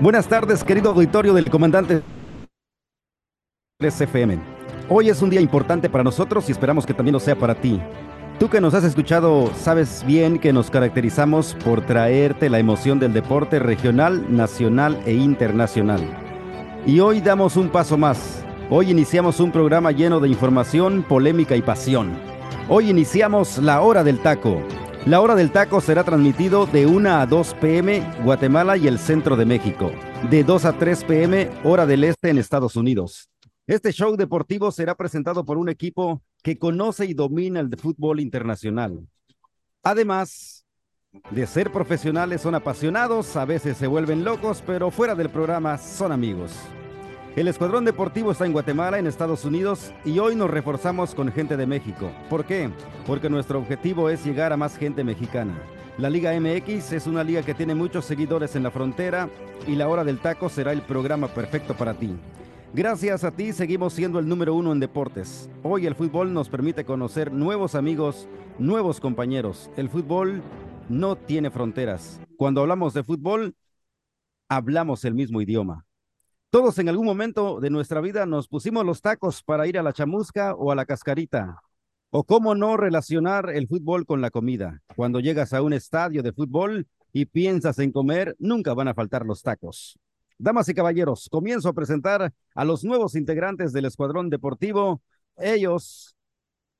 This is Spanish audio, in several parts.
Buenas tardes, querido auditorio del comandante 3 FM. Hoy es un día importante para nosotros y esperamos que también lo sea para ti. Tú que nos has escuchado, sabes bien que nos caracterizamos por traerte la emoción del deporte regional, nacional e internacional. Y hoy damos un paso más. Hoy iniciamos un programa lleno de información, polémica y pasión. Hoy iniciamos la hora del taco la hora del taco será transmitido de 1 a 2 pm Guatemala y el centro de México, de 2 a 3 pm hora del este en Estados Unidos. Este show deportivo será presentado por un equipo que conoce y domina el fútbol internacional. Además de ser profesionales, son apasionados, a veces se vuelven locos, pero fuera del programa son amigos. El Escuadrón Deportivo está en Guatemala, en Estados Unidos, y hoy nos reforzamos con gente de México. ¿Por qué? Porque nuestro objetivo es llegar a más gente mexicana. La Liga MX es una liga que tiene muchos seguidores en la frontera y la hora del taco será el programa perfecto para ti. Gracias a ti seguimos siendo el número uno en deportes. Hoy el fútbol nos permite conocer nuevos amigos, nuevos compañeros. El fútbol no tiene fronteras. Cuando hablamos de fútbol, hablamos el mismo idioma. Todos en algún momento de nuestra vida nos pusimos los tacos para ir a la chamusca o a la cascarita. O cómo no relacionar el fútbol con la comida. Cuando llegas a un estadio de fútbol y piensas en comer, nunca van a faltar los tacos. Damas y caballeros, comienzo a presentar a los nuevos integrantes del Escuadrón Deportivo. Ellos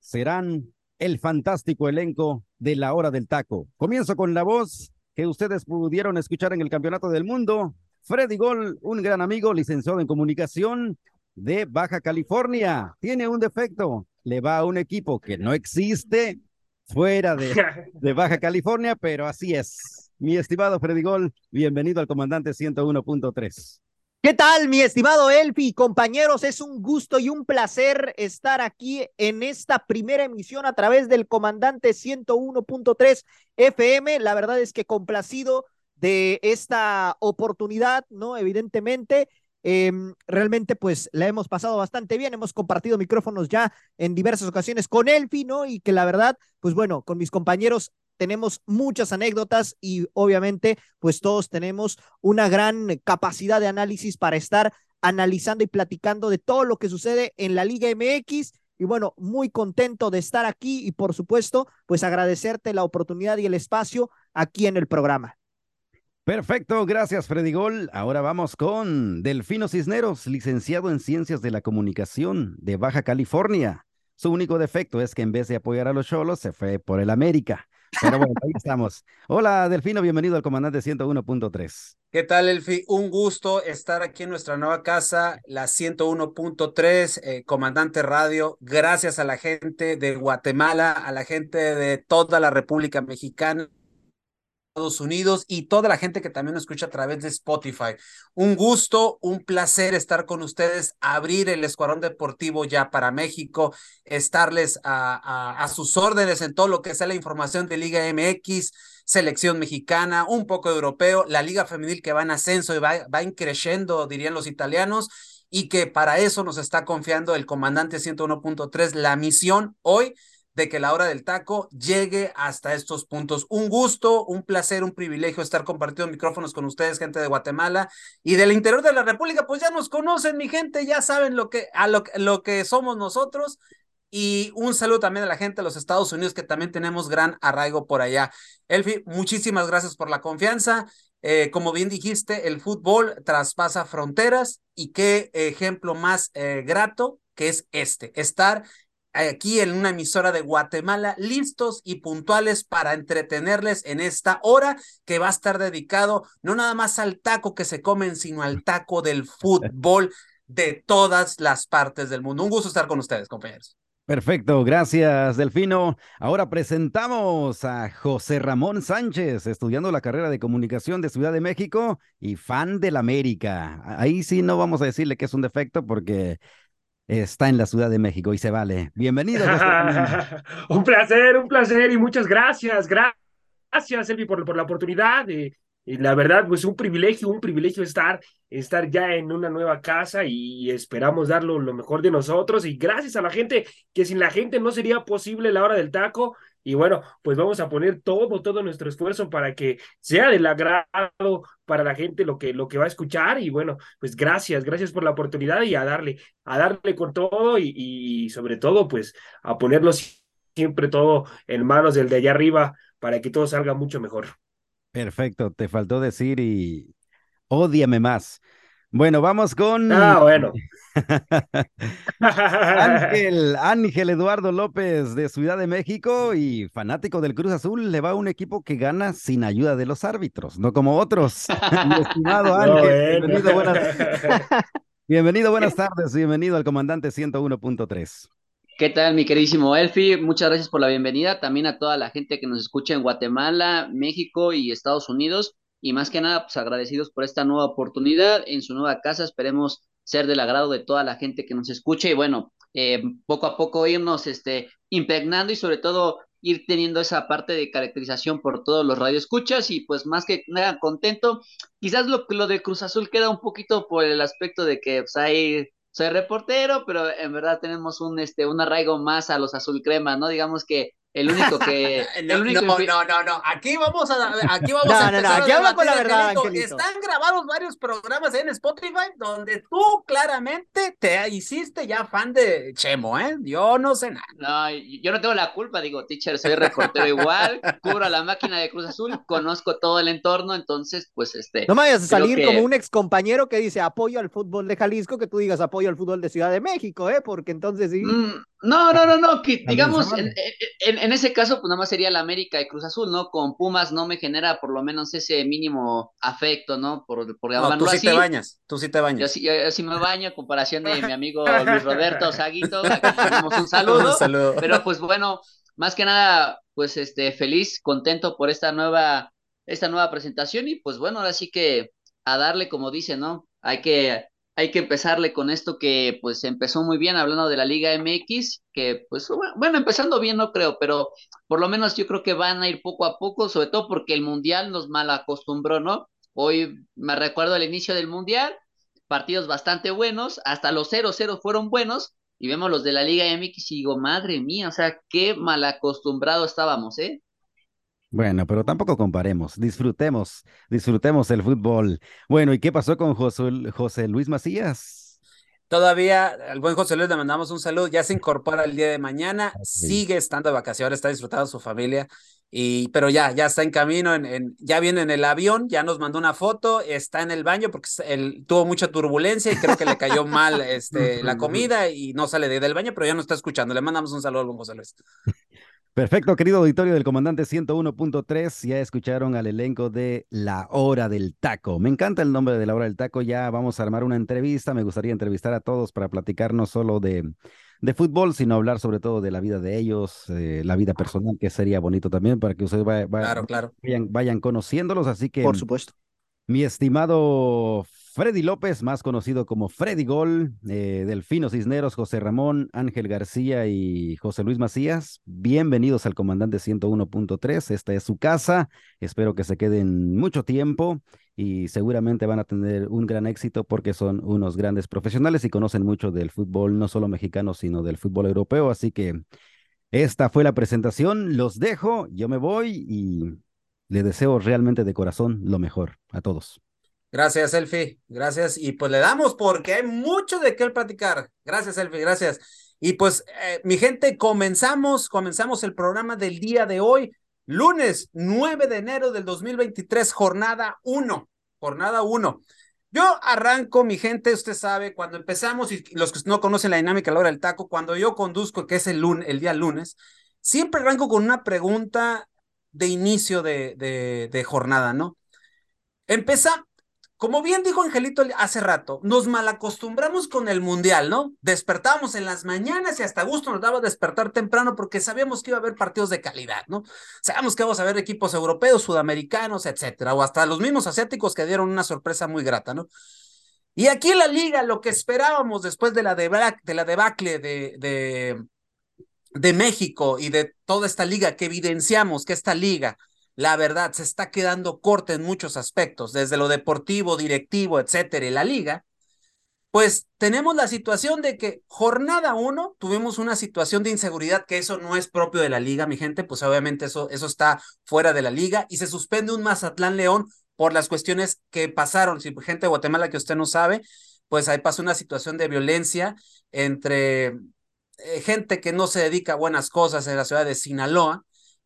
serán el fantástico elenco de la hora del taco. Comienzo con la voz que ustedes pudieron escuchar en el Campeonato del Mundo Freddy Gol, un gran amigo, licenciado en comunicación de Baja California. Tiene un defecto, le va a un equipo que no existe fuera de, de Baja California, pero así es. Mi estimado Freddy Gol, bienvenido al comandante 101.3. ¿Qué tal, mi estimado Elfi? Compañeros, es un gusto y un placer estar aquí en esta primera emisión a través del comandante 101.3 FM. La verdad es que complacido de esta oportunidad, ¿no? Evidentemente, em, realmente pues la hemos pasado bastante bien, hemos compartido micrófonos ya en diversas ocasiones con Elfi, ¿no? Y que la verdad, pues bueno, con mis compañeros tenemos muchas anécdotas y obviamente pues todos tenemos una gran capacidad de análisis para estar analizando y platicando de todo lo que sucede en la Liga MX. Y bueno, muy contento de estar aquí y por supuesto, pues agradecerte la oportunidad y el espacio aquí en el programa. Perfecto, gracias Freddy Gol. Ahora vamos con Delfino Cisneros, licenciado en Ciencias de la Comunicación de Baja California. Su único defecto es que en vez de apoyar a los cholos, se fue por el América. Pero bueno, ahí estamos. Hola Delfino, bienvenido al comandante 101.3. ¿Qué tal, Elfi? Un gusto estar aquí en nuestra nueva casa, la 101.3, eh, Comandante Radio. Gracias a la gente de Guatemala, a la gente de toda la República Mexicana Estados Unidos y toda la gente que también nos escucha a través de Spotify. Un gusto, un placer estar con ustedes, abrir el Escuadrón Deportivo ya para México, estarles a, a, sus órdenes en todo lo que sea la información de Liga MX, selección mexicana, un poco europeo, la Liga Femenil que va en ascenso y va, va increciendo, dirían los italianos, y que para eso nos está confiando el comandante 101.3, la misión hoy de que la hora del taco llegue hasta estos puntos. Un gusto, un placer, un privilegio estar compartiendo micrófonos con ustedes, gente de Guatemala y del interior de la República. Pues ya nos conocen, mi gente, ya saben lo que, a lo, lo que somos nosotros. Y un saludo también a la gente de los Estados Unidos, que también tenemos gran arraigo por allá. Elfi, muchísimas gracias por la confianza. Eh, como bien dijiste, el fútbol traspasa fronteras y qué ejemplo más eh, grato que es este, estar aquí en una emisora de Guatemala, listos y puntuales para entretenerles en esta hora que va a estar dedicado no nada más al taco que se comen, sino al taco del fútbol de todas las partes del mundo. Un gusto estar con ustedes, compañeros. Perfecto, gracias Delfino. Ahora presentamos a José Ramón Sánchez, estudiando la carrera de comunicación de Ciudad de México y fan del América. Ahí sí no vamos a decirle que es un defecto porque está en la Ciudad de México y se vale. Bienvenido. un placer, un placer y muchas gracias. Gracias, Elvi, por, por la oportunidad y la verdad, pues un privilegio, un privilegio estar, estar ya en una nueva casa y esperamos darlo lo mejor de nosotros. Y gracias a la gente, que sin la gente no sería posible la hora del taco. Y bueno, pues vamos a poner todo, todo nuestro esfuerzo para que sea del agrado para la gente lo que, lo que va a escuchar. Y bueno, pues gracias, gracias por la oportunidad y a darle, a darle con todo y, y sobre todo, pues a ponerlo siempre todo en manos del de allá arriba para que todo salga mucho mejor. Perfecto, te faltó decir y odiame más. Bueno, vamos con. Ah, bueno. Ángel, Ángel Eduardo López de Ciudad de México y fanático del Cruz Azul, le va a un equipo que gana sin ayuda de los árbitros, no como otros. Mi estimado Ángel, bienvenido, buenas... bienvenido, buenas tardes, bienvenido al comandante 101.3. ¿Qué tal, mi queridísimo Elfi? Muchas gracias por la bienvenida. También a toda la gente que nos escucha en Guatemala, México y Estados Unidos. Y más que nada, pues agradecidos por esta nueva oportunidad en su nueva casa. Esperemos ser del agrado de toda la gente que nos escucha y bueno, eh, poco a poco irnos este, impregnando y sobre todo ir teniendo esa parte de caracterización por todos los radioescuchas y pues más que nada contento. Quizás lo, lo de Cruz Azul queda un poquito por el aspecto de que pues, hay soy reportero, pero en verdad tenemos un, este, un arraigo más a los azul crema, ¿no? Digamos que el único que. no, el único no, no, no, no, Aquí vamos a. Aquí vamos a. No, no, aquí habla con la verdad, Angelito. Están grabados varios programas en Spotify donde tú claramente te hiciste ya fan de Chemo, ¿eh? Yo no sé nada. No, yo no tengo la culpa, digo, teacher, soy reportero igual, cubro la máquina de Cruz Azul, conozco todo el entorno, entonces, pues este. No me vayas a salir como un ex compañero que dice apoyo al fútbol de Jalisco, que tú digas apoyo al fútbol de Ciudad de México, ¿eh? Porque entonces sí. Mm, no, no, no, no, que digamos, en, en, en, ese caso, pues nada más sería la América y Cruz Azul, ¿no? Con Pumas no me genera por lo menos ese mínimo afecto, ¿no? Por, por no, tú sí te bañas, tú sí te bañas. Yo sí, yo, yo sí me baño, a comparación de mi amigo Luis Roberto Saguito, tenemos un saludo, un saludo. Pero pues bueno, más que nada, pues este, feliz, contento por esta nueva, esta nueva presentación y pues bueno, ahora sí que a darle, como dice, ¿no? Hay que hay que empezarle con esto que pues empezó muy bien hablando de la Liga MX, que pues bueno, empezando bien no creo, pero por lo menos yo creo que van a ir poco a poco, sobre todo porque el Mundial nos mal acostumbró, ¿no? Hoy me recuerdo el inicio del Mundial, partidos bastante buenos, hasta los 0-0 fueron buenos, y vemos los de la Liga MX y digo, madre mía, o sea, qué mal acostumbrado estábamos, ¿eh? Bueno, pero tampoco comparemos, disfrutemos, disfrutemos el fútbol. Bueno, ¿y qué pasó con José, José Luis Macías? Todavía al buen José Luis le mandamos un saludo, ya se incorpora el día de mañana, okay. sigue estando de vacaciones, está disfrutando su familia, y, pero ya, ya está en camino, en, en, ya viene en el avión, ya nos mandó una foto, está en el baño porque él tuvo mucha turbulencia y creo que le cayó mal este, la comida y no sale de, del baño, pero ya nos está escuchando. Le mandamos un saludo al buen José Luis. Perfecto, querido auditorio del comandante 101.3, ya escucharon al elenco de La Hora del Taco. Me encanta el nombre de La Hora del Taco, ya vamos a armar una entrevista, me gustaría entrevistar a todos para platicar no solo de, de fútbol, sino hablar sobre todo de la vida de ellos, eh, la vida personal, que sería bonito también para que ustedes va, va, claro, claro. Vayan, vayan conociéndolos, así que... Por supuesto. Mi estimado Freddy López, más conocido como Freddy Gol, eh, Delfino Cisneros, José Ramón, Ángel García y José Luis Macías, bienvenidos al Comandante 101.3. Esta es su casa. Espero que se queden mucho tiempo y seguramente van a tener un gran éxito porque son unos grandes profesionales y conocen mucho del fútbol, no solo mexicano, sino del fútbol europeo. Así que esta fue la presentación. Los dejo, yo me voy y le deseo realmente de corazón lo mejor a todos. Gracias, Elfi. Gracias. Y pues le damos porque hay mucho de qué platicar. Gracias, Elfi. Gracias. Y pues, eh, mi gente, comenzamos, comenzamos el programa del día de hoy, lunes 9 de enero del 2023, jornada 1. Jornada 1. Yo arranco, mi gente, usted sabe, cuando empezamos, y los que no conocen la dinámica a la hora del taco, cuando yo conduzco, que es el, lunes, el día lunes, siempre arranco con una pregunta de inicio de, de, de jornada, ¿no? Empieza, como bien dijo Angelito hace rato, nos malacostumbramos con el mundial, ¿no? Despertábamos en las mañanas y hasta gusto nos daba despertar temprano porque sabíamos que iba a haber partidos de calidad, ¿no? Sabíamos que íbamos a ver equipos europeos, sudamericanos, etcétera, o hasta los mismos asiáticos que dieron una sorpresa muy grata, ¿no? Y aquí en la liga, lo que esperábamos después de la, debacle, de México y de toda esta liga que evidenciamos que esta liga la verdad, se está quedando corta en muchos aspectos, desde lo deportivo, directivo, etcétera, y la liga, pues tenemos la situación de que jornada uno tuvimos una situación de inseguridad que eso no es propio de la liga, mi gente, pues obviamente eso, eso está fuera de la liga y se suspende un Mazatlán León por las cuestiones que pasaron. Si gente de Guatemala que usted no sabe, pues ahí pasó una situación de violencia entre eh, gente que no se dedica a buenas cosas en la ciudad de Sinaloa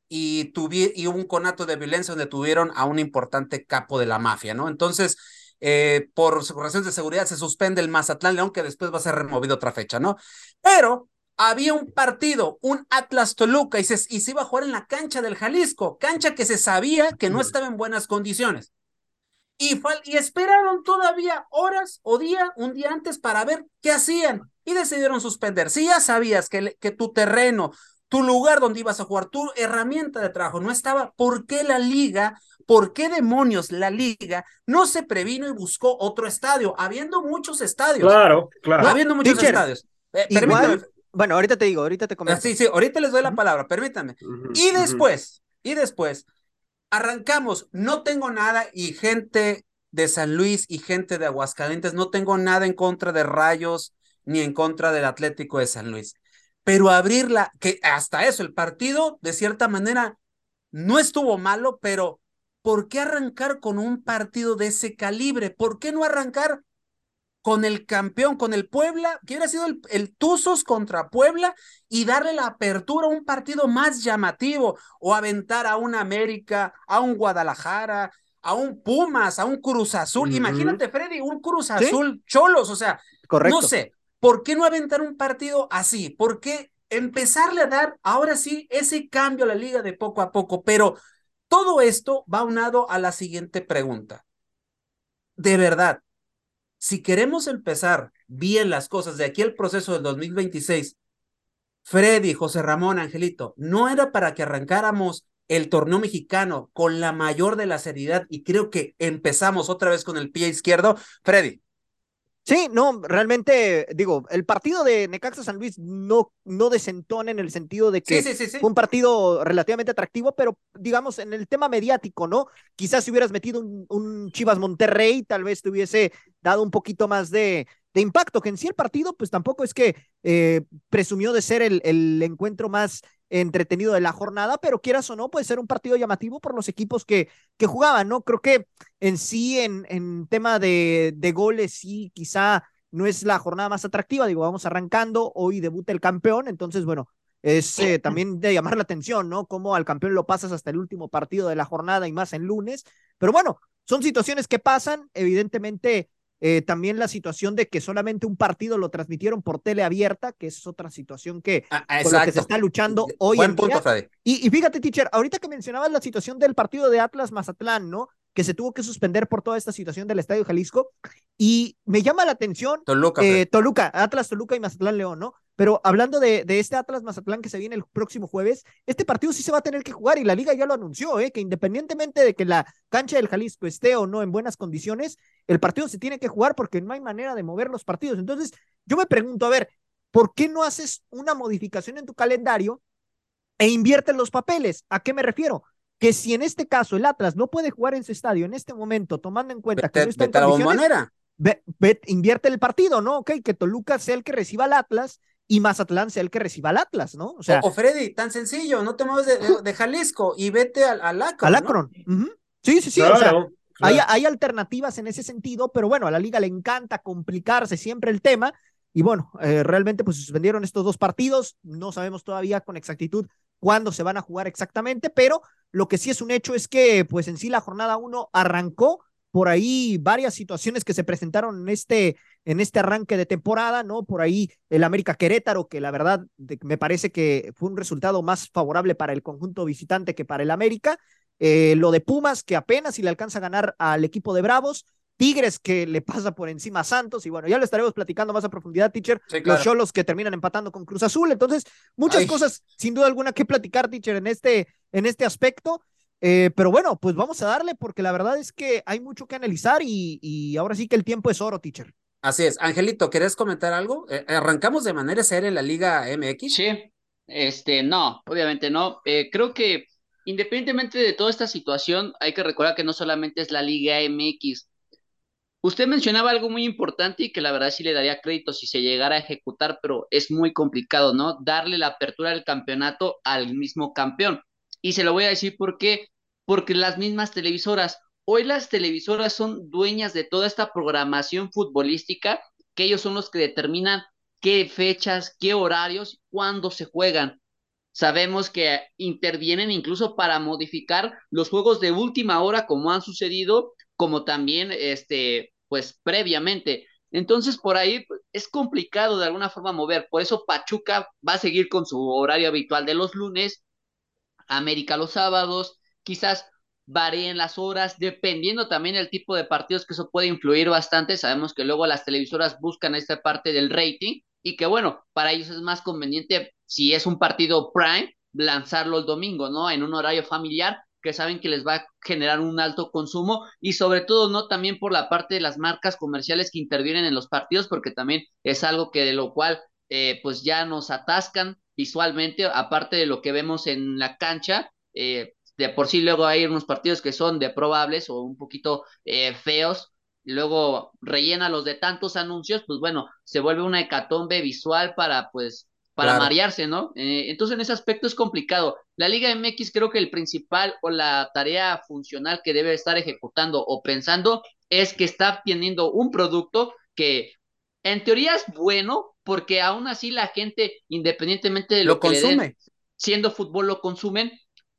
y, y hubo un conato de violencia donde tuvieron a un importante capo de la mafia, ¿no? Entonces, eh, por razones de seguridad se suspende el Mazatlán León, que después va a ser removido otra fecha, ¿no? Pero había un partido, un Atlas Toluca, y se, y se iba a jugar en la cancha del Jalisco, cancha que se sabía que no estaba en buenas condiciones. Y, y esperaron todavía horas o día, un día antes para ver qué hacían y decidieron suspender. Si ya sabías que, que tu terreno, tu lugar donde ibas a jugar, tu herramienta de trabajo no estaba, ¿por qué la liga, por qué demonios la liga no se previno y buscó otro estadio, habiendo muchos estadios? Claro, claro. habiendo muchos estadios. Eh, bueno, ahorita te digo, ahorita te comento. Sí, sí, ahorita les doy la palabra, permítanme. y después, y después, arrancamos, no tengo nada y gente de San Luis y gente de Aguascalientes, no tengo nada en contra de Rayos ni en contra del Atlético de San Luis pero abrirla, que hasta eso, el partido de cierta manera no estuvo malo, pero ¿por qué arrancar con un partido de ese calibre? ¿Por qué no arrancar con el campeón, con el Puebla, que hubiera sido el, Tuzos contra Puebla y darle la apertura a un partido más llamativo o aventar a un América, a un Guadalajara, a un Pumas, a un Cruz Azul. Imagínate, Freddy, un Cruz Azul Cholos, o sea, no sé, ¿Por qué no aventar un partido así? ¿Por qué empezarle a dar ahora sí ese cambio a la liga de poco a poco? Pero todo esto va unado a la siguiente pregunta. De verdad, si queremos empezar bien las cosas de aquí al proceso del 2026, Freddy, José Ramón, Angelito, no era para que arrancáramos el torneo mexicano con la mayor de la seriedad y creo que empezamos otra vez con el pie izquierdo. Freddy. Sí, no, realmente, digo, el partido de Necaxa San Luis no, no desentona en el sentido de que fue un partido relativamente atractivo, pero digamos, en el tema mediático, ¿no? Quizás si hubieras metido un, Chivas Monterrey, tal vez te hubiese dado un poquito más de, de impacto, que en sí el partido, pues tampoco es que eh, presumió de ser el, el encuentro más entretenido de la jornada, pero quieras o no, puede ser un partido llamativo por los equipos que, que jugaban, ¿no? Creo que en sí, en, en tema de, de goles, sí, quizá no es la jornada más atractiva, digo, vamos arrancando, hoy debuta el campeón, entonces, bueno, es eh, también de llamar la atención, ¿no? Cómo al campeón lo pasas hasta el último partido de la jornada y más en lunes, pero bueno, son situaciones que pasan, evidentemente eh, también la situación de que solamente un partido lo transmitieron por tele abierta, que es otra situación que, ah, que se está luchando hoy en día. Y, y, fíjate, teacher, ahorita que mencionabas la situación del partido de Atlas Mazatlán, ¿no? Que se tuvo que suspender por toda esta situación del Estadio Jalisco. Y me llama la atención Toluca, eh, Toluca, Atlas, Toluca y Mazatlán León, ¿no? Pero hablando de, de, este Atlas Mazatlán que se viene el próximo jueves, este partido sí se va a tener que jugar y la liga ya lo anunció, ¿eh? que independientemente de que la cancha del Jalisco esté o no en buenas condiciones, el partido se tiene que jugar porque no hay manera de mover los partidos. Entonces, yo me pregunto, a ver, ¿por qué no haces una modificación en tu calendario e inviertes los papeles? ¿A qué me refiero? Que si en este caso el Atlas no puede jugar en su estadio en este momento, tomando en cuenta que no está en condiciones, invierte el partido, ¿no? Ok, que Toluca sea el que reciba al Atlas y Mazatlán sea el que reciba al Atlas, ¿no? O sea, o, Freddy, tan sencillo, no te mueves de, Jalisco y vete al, al Akron. Al Akron. Sí, sí, sí. o sea, hay, hay, alternativas en ese sentido, pero bueno, a la liga le encanta complicarse siempre el tema. Y bueno, eh, realmente pues suspendieron estos dos partidos. No sabemos todavía con exactitud cuándo se van a jugar exactamente, pero lo que sí es un hecho es que pues en sí la jornada uno arrancó por ahí varias situaciones que se presentaron en este, en este arranque de temporada, ¿no? Por ahí el América Querétaro, que la verdad me parece que fue un resultado más favorable para el conjunto visitante que para el América. Eh, lo de Pumas, que apenas si le alcanza a ganar al equipo de Bravos. Tigres que le pasa por encima a Santos y bueno, ya lo estaremos platicando más a profundidad, teacher, los Cholos que terminan empatando con Cruz Azul, entonces muchas cosas sin duda alguna que platicar, teacher, en este, en este aspecto. Eh, pero bueno, pues vamos a darle porque la verdad es que hay mucho que analizar y, y ahora sí que el tiempo es oro, teacher. Así es. Angelito, ¿querés comentar algo? Eh, ¿Arrancamos de manera seria en la Liga MX? Sí, este, no, obviamente no. Eh, creo que independientemente de toda esta situación, hay que recordar que no solamente es la Liga MX. Usted mencionaba algo muy importante y que la verdad sí le daría crédito si se llegara a ejecutar, pero es muy complicado, ¿no? Darle la apertura del campeonato al mismo campeón. Y se lo voy a decir por qué. Porque las mismas televisoras, hoy las televisoras son dueñas de toda esta programación futbolística, que ellos son los que determinan qué fechas, qué horarios, cuándo se juegan. Sabemos que intervienen incluso para modificar los juegos de última hora, como han sucedido, como también, este, pues previamente. Entonces, por ahí es complicado de alguna forma mover. Por eso Pachuca va a seguir con su horario habitual de los lunes América los sábados, quizás varíen las horas, dependiendo también del tipo de partidos, que eso puede influir bastante. Sabemos que luego las televisoras buscan esta parte del rating y que bueno, para ellos es más conveniente si es un partido prime, lanzarlo el domingo, ¿no? En un horario familiar que saben que les va a generar un alto consumo y sobre todo no también por la parte de las marcas comerciales que intervienen en los partidos porque también es algo que de lo cual eh, pues ya nos atascan visualmente, aparte de lo que vemos en la cancha, eh, de por sí luego hay unos partidos que son de probables o un poquito eh, feos, luego rellena los de tantos anuncios, pues bueno, se vuelve una hecatombe visual para pues para marearse, ¿no? Eh, entonces en ese aspecto es complicado. La Liga MX creo que el principal o la tarea funcional que debe estar ejecutando o pensando es que está teniendo un producto que en teoría es bueno, porque aún así la gente, independientemente de lo, que consume. siendo fútbol lo consumen,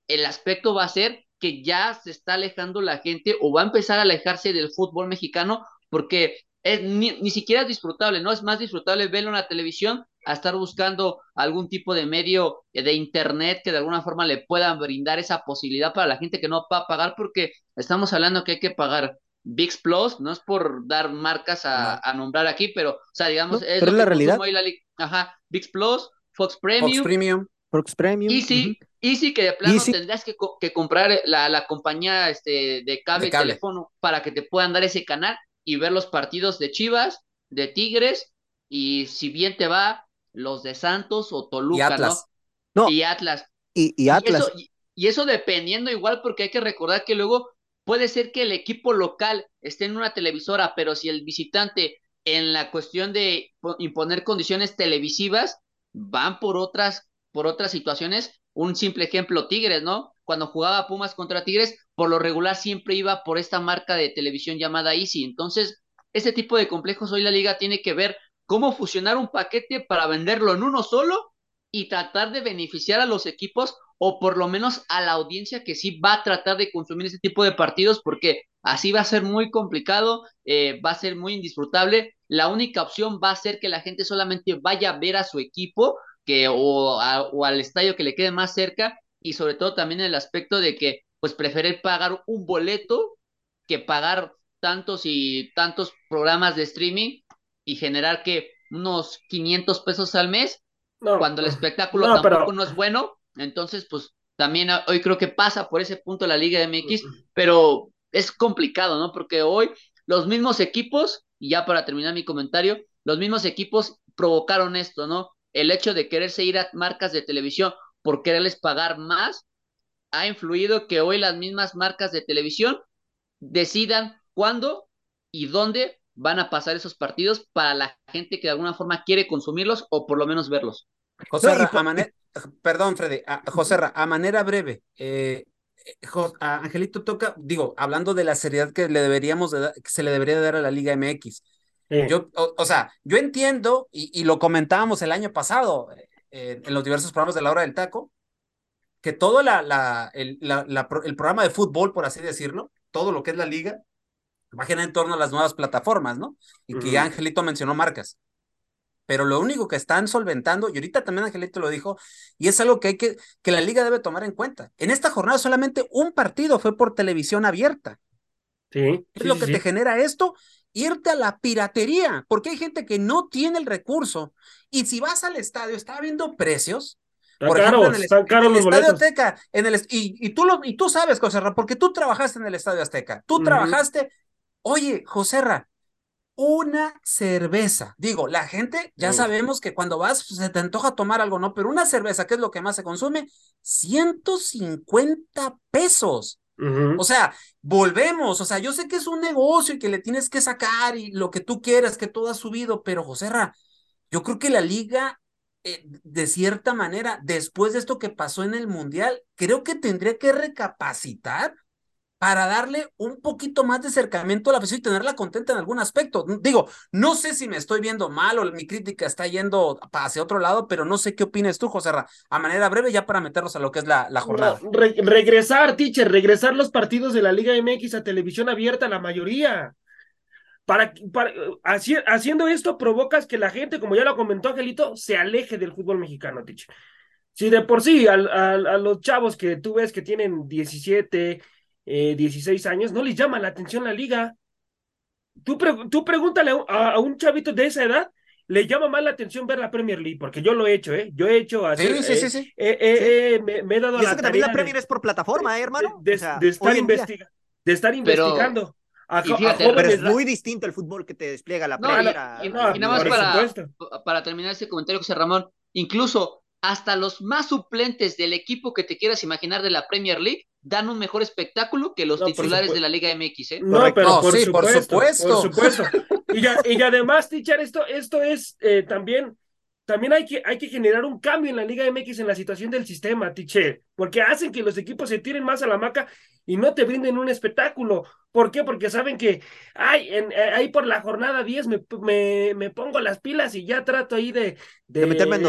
el aspecto va a ser que ya se está alejando la gente o va a empezar a alejarse del fútbol mexicano porque es, ni, siquiera es disfrutable, ¿no? Es más disfrutable verlo en la televisión a estar buscando algún tipo de medio de internet que de alguna forma le pueda brindar esa posibilidad para la gente que no va a pagar porque estamos hablando que hay que pagar VIX Plus, no es por dar marcas a, nombrar aquí, pero, o sea, digamos, es, la realidad. Ajá, VIX Plus, Fox Premium. Fox Premium. Fox Premium. Easy, Easy que de plano tendrás que, que comprar la, la, compañía este, de cable, y teléfono para que te puedan dar ese canal y ver los partidos de Chivas, de Tigres, y si bien te va, los de Santos o Toluca, y Atlas. ¿no? Y Atlas. Y, Atlas. y eso dependiendo igual, porque hay que recordar que luego Puede ser que el equipo local esté en una televisora, pero si el visitante en la cuestión de imponer condiciones televisivas van por otras, por otras situaciones, un simple ejemplo, Tigres, ¿no? Cuando jugaba Pumas contra Tigres, por lo regular siempre iba por esta marca de televisión llamada Easy. Entonces, ese tipo de complejos hoy la liga tiene que ver cómo fusionar un paquete para venderlo en uno solo y tratar de beneficiar a los equipos o por lo menos a la audiencia que sí va a tratar de consumir ese tipo de partidos, porque así va a ser muy complicado, eh, va a ser muy indisfrutable. La única opción va a ser que la gente solamente vaya a ver a su equipo que, o, o al estadio que le quede más cerca y sobre todo también el aspecto de que pues prefiere pagar un boleto que pagar tantos y tantos programas de streaming y generar que unos 500 pesos al mes cuando el espectáculo tampoco no es bueno entonces, pues también hoy creo que pasa por ese punto la Liga MX, pero es complicado, ¿no? Porque hoy los mismos equipos, y ya para terminar mi comentario, los mismos equipos provocaron esto, ¿no? El hecho de quererse ir a marcas de televisión por quererles pagar más ha influido que hoy las mismas marcas de televisión decidan cuándo y dónde van a pasar esos partidos para la gente que de alguna forma quiere consumirlos o por lo menos verlos. José, perdón, Freddy, José, a manera breve, eh, Angelito toca, digo, hablando de la seriedad que le deberíamos que se le debería dar a la Liga MX. Yo, o, sea, yo entiendo, y, lo comentábamos el año pasado eh, en los diversos programas de la hora del taco, que todo la, la, el, el programa de fútbol, por así decirlo, todo lo que es la liga, va a girar en torno a las nuevas plataformas, ¿no? Y que ya Angelito mencionó marcas pero lo único que están solventando, y ahorita también Angelito lo dijo, y es algo que hay que, que la liga debe tomar en cuenta. En esta jornada solamente un partido fue por televisión abierta. Sí. Es lo que te genera esto, irte a la piratería, porque hay gente que no tiene el recurso. Y si vas al estadio, está viendo precios. por ejemplo, en el, Estadio Azteca, en el, y, y, tú lo, y tú sabes, Joserra, porque tú trabajaste en el Estadio Azteca. Tú trabajaste. Oye, Joserra, una cerveza. Digo, la gente ya sabemos que cuando vas pues, se te antoja tomar algo, ¿no? Pero una cerveza, que es lo que más se consume, 150 pesos. O sea, volvemos, o sea, yo sé que es un negocio y que le tienes que sacar y lo que tú quieras, que todo ha subido, pero José yo creo que la liga, eh, de cierta manera, después de esto que pasó en el Mundial, creo que tendría que recapacitar para darle un poquito más de acercamiento a la afición y tenerla contenta en algún aspecto. Digo, no sé si me estoy viendo mal o mi crítica está yendo hacia otro lado, pero no sé qué opinas tú, José Ra, a manera breve ya para meternos a lo que es la, la jornada. regresar, teacher, regresar los partidos de la Liga MX a televisión abierta, la mayoría. Para, para haciendo esto provocas que la gente, como ya lo comentó Angelito, se aleje del fútbol mexicano, teacher. Si de por sí a, a los chavos que tú ves que tienen 17, eh, 16 años, no les llama la atención la liga. Tú, tú pregúntale a, un chavito de esa edad, le llama más la atención ver la Premier League, porque yo lo he hecho, ¿eh? Yo he hecho así. Sí, sí, sí. me, he dado la que también la Premier es por plataforma, ¿eh, hermano? De, estar, de estar investigando. pero es muy distinto el fútbol que te despliega la Premier. Y, nada más para, para terminar ese comentario, José Ramón, incluso hasta los más suplentes del equipo que te quieras imaginar de la Premier League dan un mejor espectáculo que los titulares de la Liga MX, ¿eh? No, pero por, supuesto, por, supuesto, Y, además, Tichar, esto, esto es eh, también, también hay que, hay que generar un cambio en la Liga MX en la situación del sistema, Tiche, porque hacen que los equipos se tiren más a la maca y no te brinden un espectáculo. ¿Por qué? Porque saben que, ay, en, eh, ahí por la jornada 10 me, me, me, pongo las pilas y ya trato ahí de... De, meterme en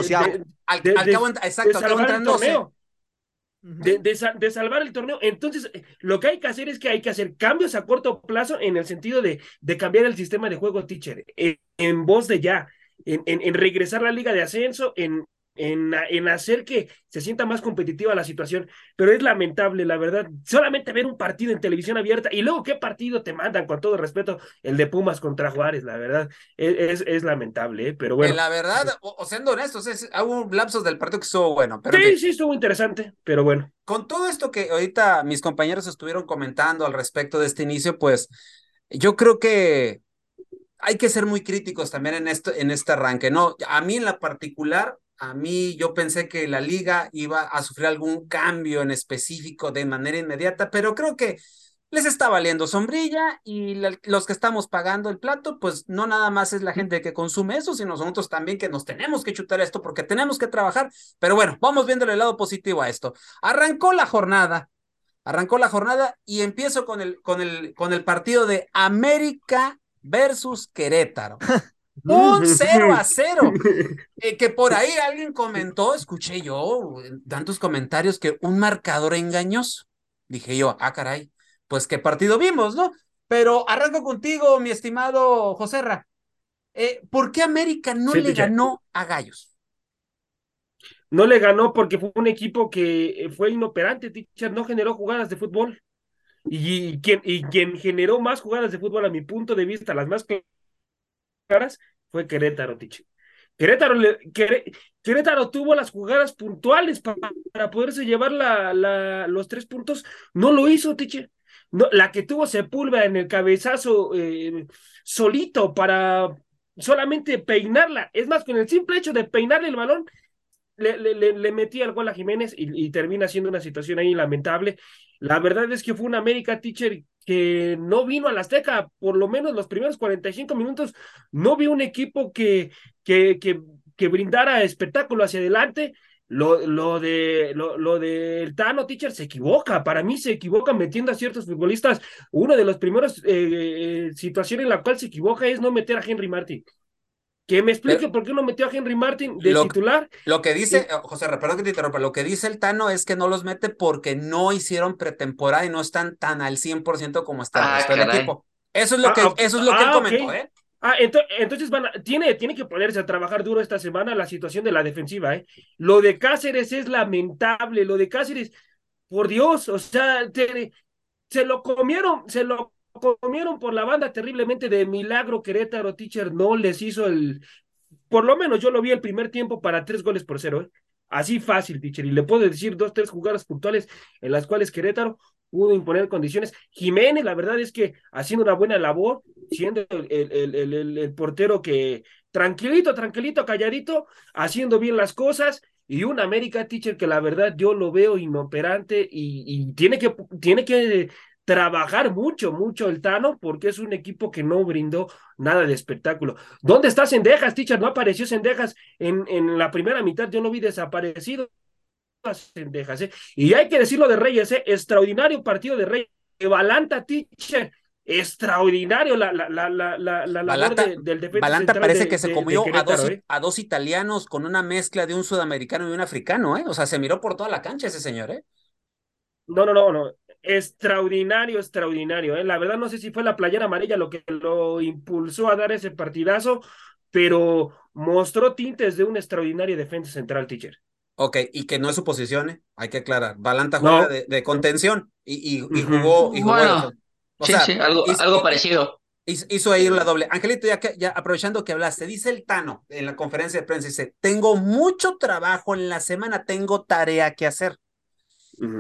Al, cabo, exacto, al de, de, salvar el torneo. Entonces, eh, lo que hay que hacer es que hay que hacer cambios a corto plazo en el sentido de, de cambiar el sistema de juego, teacher, en, voz de ya, en, en, en, regresar la liga de ascenso, en, en, en, hacer que se sienta más competitiva la situación, pero es lamentable, la verdad, solamente ver un partido en televisión abierta y luego qué partido te mandan, con todo respeto, el de Pumas contra Juárez, la verdad, es, es, lamentable, ¿eh? pero bueno. La verdad, o, siendo honestos, es, hubo lapsos del partido que estuvo bueno. Pero sí, sí, estuvo interesante, pero bueno. Con todo esto que ahorita mis compañeros estuvieron comentando al respecto de este inicio, pues yo creo que hay que ser muy críticos también en, esto, en este arranque, ¿no? A mí en la particular, a mí yo pensé que la liga iba a sufrir algún cambio en específico de manera inmediata, pero creo que les está valiendo sombrilla y los que estamos pagando el plato, pues no nada más es la gente que consume eso, sino nosotros también que nos tenemos que chutar esto porque tenemos que trabajar. Pero bueno, vamos viendo el lado positivo a esto. Arrancó la jornada, arrancó la jornada y empiezo con el, con el, con el partido de América versus Querétaro. Un 0 a 0. Eh, que por ahí alguien comentó, escuché yo, tantos comentarios que un marcador engañoso. Dije yo, ah, caray, pues qué partido vimos, ¿no? Pero arranco contigo, mi estimado Joserra. Eh, ¿Por qué América no le ganó a Gallos? No le ganó porque fue un equipo que eh, fue inoperante, teacher, no generó jugadas de fútbol. Y, quien, y quien generó más jugadas de fútbol, a mi punto de vista, las más claras, fue Querétaro, Tiche. Querétaro, Querétaro tuvo las jugadas puntuales para, para poderse llevar la, los tres puntos. No lo hizo, Tiche. No, la que tuvo Sepúlveda en el cabezazo eh, solito para solamente peinarla. Es más, con el simple hecho de peinarle el balón, le, le, le metía el gol a Jiménez y, y, termina siendo una situación ahí lamentable. La verdad es que fue un América Teacher que no vino a la Azteca, por lo menos los primeros 45 minutos, no vi un equipo que, que, que, que brindara espectáculo hacia adelante. Lo, lo de lo, lo del Tano Teacher se equivoca, para mí se equivoca metiendo a ciertos futbolistas. Uno de los primeros eh, situaciones en la cual se equivoca es no meter a Henry Martin. Que me explique por qué no metió a Henry Martin de titular. Lo que dice, José, perdón que te interrumpa, lo que dice el Tano es que no los mete porque no hicieron pretemporada y no están tan al 100% como está el ah, equipo. Eso es lo que, ah, eso es lo que él ah, comentó, ¿eh? Ah, entonces, van tiene, tiene que ponerse a trabajar duro esta semana la situación de la defensiva, ¿eh? Lo de Cáceres es lamentable, lo de Cáceres, por Dios, o sea, se lo comieron, se lo comieron por la banda terriblemente de milagro Querétaro, teacher, no les hizo el, por lo menos yo lo vi el primer tiempo para tres goles por cero, ¿eh? Así fácil, teacher. Y le puedo decir dos, tres jugadas puntuales en las cuales Querétaro pudo imponer condiciones. Jiménez, la verdad es que haciendo una buena labor, siendo el, el, el, el, portero que tranquilito, tranquilito, calladito, haciendo bien las cosas. Y un América Teacher que la verdad yo lo veo inoperante y, y tiene, que, tiene que trabajar mucho, mucho el Tano, porque es un equipo que no brindó nada de espectáculo. ¿Dónde está Sendejas, teacher? No apareció Sendejas en, en la primera mitad, yo no vi desaparecido Sendejas, ¿eh? Y hay que decirlo de Reyes, ¿eh? Extraordinario partido de Reyes. Balanta, teacher, extraordinario la, la, la, la, la Balanta, del defensa Balanta parece que se comió a, dos, ¿eh? a dos italianos con una mezcla de un sudamericano y un africano, ¿eh? O sea, se miró por toda la cancha ese señor, ¿eh? No, no, no, no extraordinario, extraordinario. ¿eh? La verdad no sé si fue la playera amarilla lo que lo impulsó a dar ese partidazo, pero mostró tintes de un extraordinario defensa central, teacher. Ok, y que no es su posición, ¿eh? hay que aclarar. Balanta juega de, contención y, y, jugó. Y jugó sí, sí, algo, algo parecido. Hizo ahí la doble. Angelito, ya, que, ya aprovechando que hablaste, dice el Tano en la conferencia de prensa, dice, tengo mucho trabajo en la semana, tengo tarea que hacer.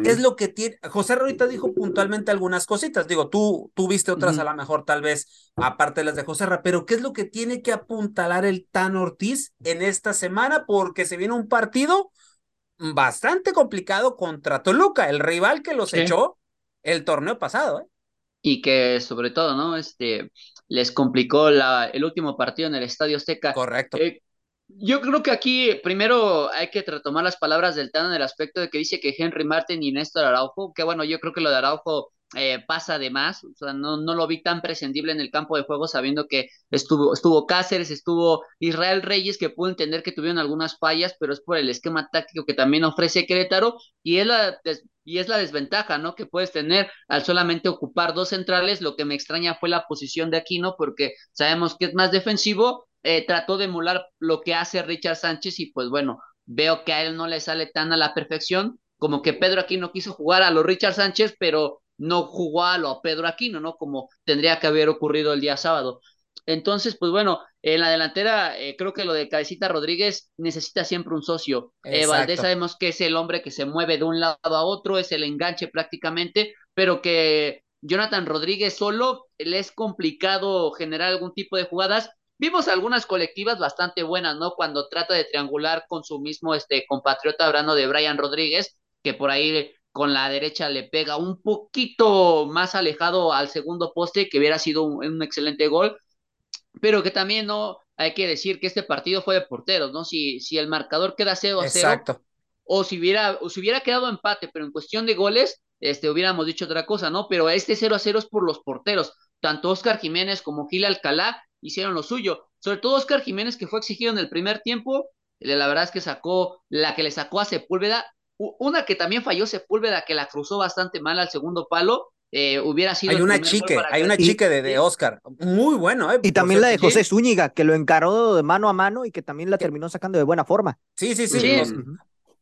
Es lo que tiene. José ahorita dijo puntualmente algunas cositas. Digo, tú, tú viste otras a lo mejor, tal vez, aparte de las de José pero ¿qué es lo que tiene que apuntalar el Tan Ortiz en esta semana? Porque se viene un partido bastante complicado contra Toluca, el rival que los echó el torneo pasado, ¿eh? Y que sobre todo, ¿no? Este les complicó la, el último partido en el Estadio Azteca. Correcto. Eh, yo creo que aquí primero hay que retomar las palabras del Tano en el aspecto de que dice que Henry Martin y Néstor Araujo, que bueno, yo creo que lo de Araujo eh, pasa de más, o sea, no, no lo vi tan prescindible en el campo de juego sabiendo que estuvo, estuvo Cáceres, estuvo Israel Reyes, que pudo entender que tuvieron algunas fallas, pero es por el esquema táctico que también ofrece Querétaro y es la, y es la desventaja, ¿no? Que puedes tener al solamente ocupar dos centrales, lo que me extraña fue la posición de Aquino porque sabemos que es más defensivo eh, trató de emular lo que hace Richard Sánchez y pues bueno, veo que a él no le sale tan a la perfección, como que Pedro Aquino quiso jugar a lo Richard Sánchez, pero no jugó a lo Pedro Aquino, ¿no? Como tendría que haber ocurrido el día sábado. Entonces, pues bueno, en la delantera eh, creo que lo de Cabecita Rodríguez necesita siempre un socio. Eh, Valdés sabemos que es el hombre que se mueve de un lado a otro, es el enganche prácticamente, pero que Jonathan Rodríguez solo le es complicado generar algún tipo de jugadas Vimos algunas colectivas bastante buenas, ¿no? Cuando trata de triangular con su mismo este, compatriota hablando de Brian Rodríguez, que por ahí con la derecha le pega un poquito más alejado al segundo poste, que hubiera sido un, excelente gol, pero que también no hay que decir que este partido fue de porteros, ¿no? Si, si el marcador queda 0 a 0, o si hubiera, o si hubiera quedado empate, pero en cuestión de goles, este, hubiéramos dicho otra cosa, ¿no? Pero este 0 a 0 es por los porteros, tanto Oscar Jiménez como Gil Alcalá hicieron lo suyo. Sobre todo Oscar Jiménez, que fue exigido en el primer tiempo, la verdad es que sacó la que le sacó a Sepúlveda, una que también falló Sepúlveda, que la cruzó bastante mal al segundo palo, eh, hubiera sido. Hay una chique, hay una chique de, de, Oscar, muy bueno. Eh, y también la de José Zúñiga, que lo encaró de mano a mano y que también la terminó sacando de buena forma. Sí, sí, sí.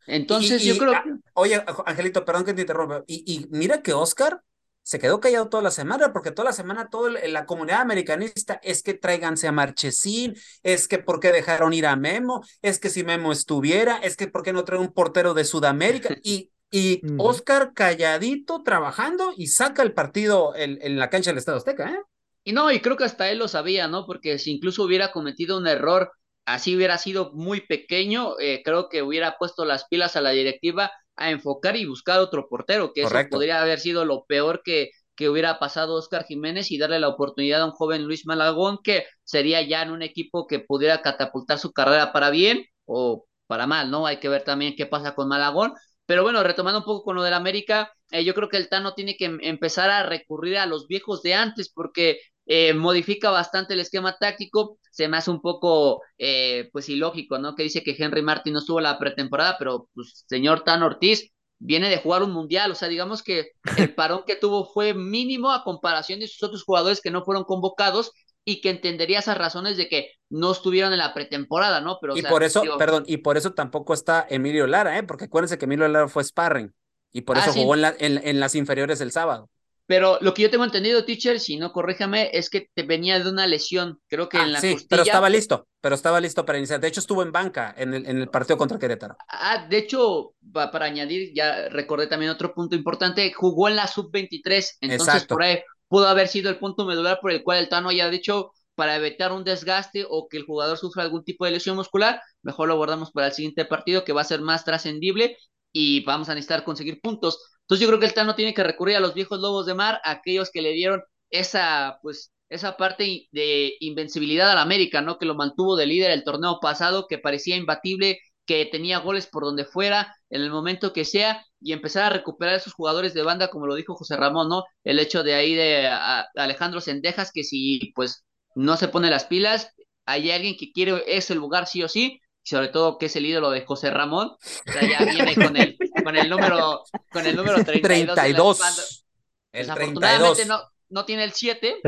Entonces yo creo. Ah, oye, Angelito, perdón que te interrumpa. Y, y mira que Oscar se quedó callado toda la semana, porque toda la semana toda la comunidad americanista es que tráiganse a Marchesín, es que por qué dejaron ir a Memo, es que si Memo estuviera, es que por qué no trae un portero de Sudamérica, y, y Oscar calladito trabajando y saca el partido en, en la cancha del Estado Azteca, ¿eh? Y no, y creo que hasta él lo sabía, ¿no? Porque si incluso hubiera cometido un error, así hubiera sido muy pequeño, eh, creo que hubiera puesto las pilas a la directiva a enfocar y buscar otro portero, que eso podría haber sido lo peor que, que hubiera pasado Oscar Jiménez y darle la oportunidad a un joven Luis Malagón, que sería ya en un equipo que pudiera catapultar su carrera para bien o para mal, ¿no? Hay que ver también qué pasa con Malagón. Pero bueno, retomando un poco con lo del América, eh, yo creo que el Tano tiene que em, empezar a recurrir a los viejos de antes, porque eh, modifica bastante el esquema táctico, se me hace un poco, eh, pues, ilógico, ¿no? Que dice que Henry Martin no estuvo la pretemporada, pero, pues, señor Tan Ortiz viene de jugar un mundial, o sea, digamos que el parón que tuvo fue mínimo a comparación de sus otros jugadores que no fueron convocados y que entendería esas razones de que no estuvieron en la pretemporada, ¿no? Pero, y por eso, perdón, y por eso tampoco está Emilio Lara, ¿eh? Porque acuérdense que Emilio Lara fue sparring y por eso ah, jugó en, en las inferiores el sábado. Pero lo que yo tengo entendido, teacher, si no corríjame, es que te venía de una lesión, creo que ah, en la sí, pero estaba listo, pero estaba listo para iniciar. De hecho, estuvo en banca en el, en el partido contra Querétaro. Ah, de hecho, para añadir, ya recordé también otro punto importante, jugó en la sub-23, entonces por ahí pudo haber sido el punto medular por el cual el Tano haya dicho, para evitar un desgaste o que el jugador sufra algún tipo de lesión muscular, mejor lo guardamos para el siguiente partido que va a ser más trascendible y vamos a necesitar conseguir puntos. Entonces yo creo que el Tano tiene que recurrir a los viejos lobos de mar, aquellos que le dieron esa, pues, esa parte de invencibilidad al América, ¿no? Que lo mantuvo de líder el torneo pasado, que parecía imbatible, que tenía goles por donde fuera, en el momento que sea, y empezar a recuperar esos jugadores de banda, como lo dijo José Ramón, ¿no? El hecho de ahí de Alejandro Sendejas, que si pues no se pone las pilas, hay alguien que quiere ese lugar sí o sí, sobre todo que es el ídolo de José Ramón, o sea, ya viene con el, con el número, con el número 32. 32. El Desafortunadamente no, no tiene el 7,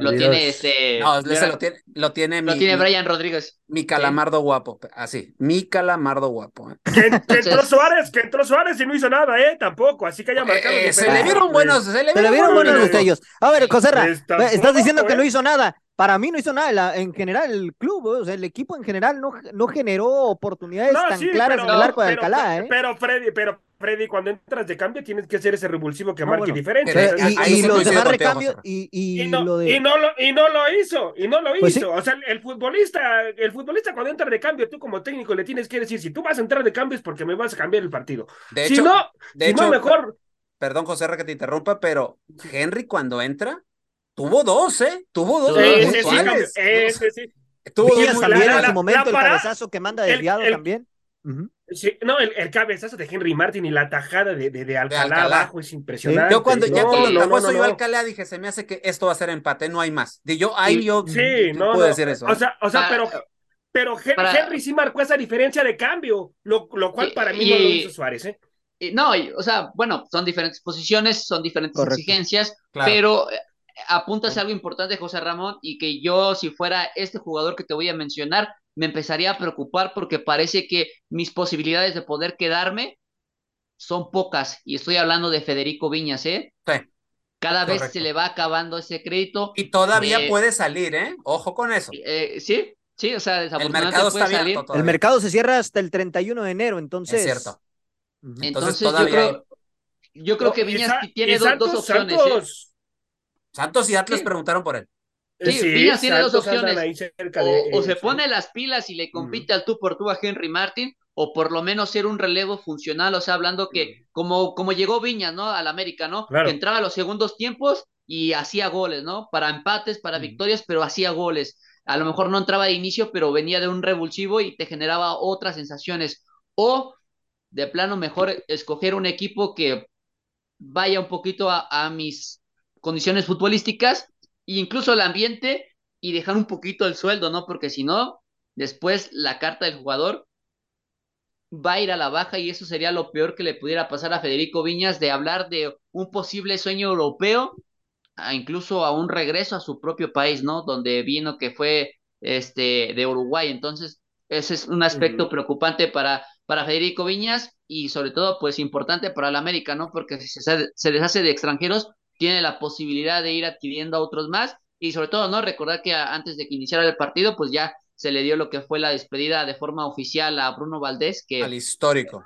lo tiene este. No, lo tiene, lo tiene, lo tiene Brian Rodríguez. Mi calamardo guapo, así. Mi calamardo guapo. ¿eh? Que, entró Suárez, que entró Suárez y no hizo nada, ¿eh? Tampoco, así que haya marcado. Eh, se le vieron buenos, se le vieron, buenos destellos. A ver, José estás diciendo que no hizo nada. Para mí no hizo nada. en general, el club, o sea, el equipo en general no, no generó oportunidades tan claras en el arco de Alcalá, ¿eh? Pero Freddy, pero Freddy, cuando entras de cambio tienes que hacer ese revulsivo que marque diferencia. y, los demás recambios y, y, no, lo y, no lo, y no lo hizo, y no lo pues hizo. O sea, el futbolista, el futbolista cuando entra de cambio, tú como técnico le tienes que decir, si tú vas a entrar de cambio es porque me vas a cambiar el partido. De si hecho, no, de hecho, mejor. Perdón, José, que te interrumpa, pero Henry cuando entra, tuvo dos, ¿eh? Tuvo dos. Sí, sí, Tuvo dos también en su momento el cabezazo que manda desviado también. Sí, no, el, el, cabezazo de Henry Martin y la tajada de, de, de, Alcalá, abajo es impresionante. Yo cuando, ya cuando no, no, yo Alcalá dije, se me hace que esto va a ser empate, no hay más. Y yo, ahí yo sí, no, puedo decir eso. O sea, o sea pero, pero Henry sí marcó esa diferencia de cambio, lo, lo cual para mí no lo hizo Suárez, ¿eh? No, o sea, bueno, son diferentes posiciones, son diferentes exigencias, pero apuntas algo importante, José Ramón, y que yo, si fuera este jugador que te voy a mencionar, me empezaría a preocupar porque parece que mis posibilidades de poder quedarme son pocas. Y estoy hablando de Federico Viñas, ¿eh? Sí. Cada vez se le va acabando ese crédito. Y todavía puede salir, ¿eh? Ojo con eso. Eh, sí, sí, o sea, el mercado está salir. El mercado se cierra hasta el 31 de enero, entonces. Es cierto. Entonces, yo creo, yo creo que Viñas tiene dos, opciones. ¿eh? Santos, y Atlas preguntaron por él. Sí, Viñas tiene dos opciones. o, se pone las pilas y le compite al tú por tú a Henry Martin, o por lo menos ser un relevo funcional, o sea, hablando que como, como llegó Viñas, ¿no? Al América, ¿no? Que entraba a los segundos tiempos y hacía goles, ¿no? Para empates, para victorias, pero hacía goles. A lo mejor no entraba de inicio, pero venía de un revulsivo y te generaba otras sensaciones. O de plano mejor escoger un equipo que vaya un poquito a, a mis condiciones futbolísticas incluso el ambiente y dejar un poquito el sueldo, ¿no? Porque si no, después la carta del jugador va a ir a la baja y eso sería lo peor que le pudiera pasar a Federico Viñas de hablar de un posible sueño europeo, a incluso a un regreso a su propio país, ¿no? Donde vino que fue este de Uruguay. Entonces, ese es un aspecto preocupante para, para Federico Viñas y sobre todo, pues importante para el América, ¿no? Porque si se, se deshace de extranjeros, tiene la posibilidad de ir adquiriendo a otros más y sobre todo, ¿no? Recordar que antes de que iniciara el partido, pues ya se le dio lo que fue la despedida de forma oficial a Bruno Valdés, que... Al histórico.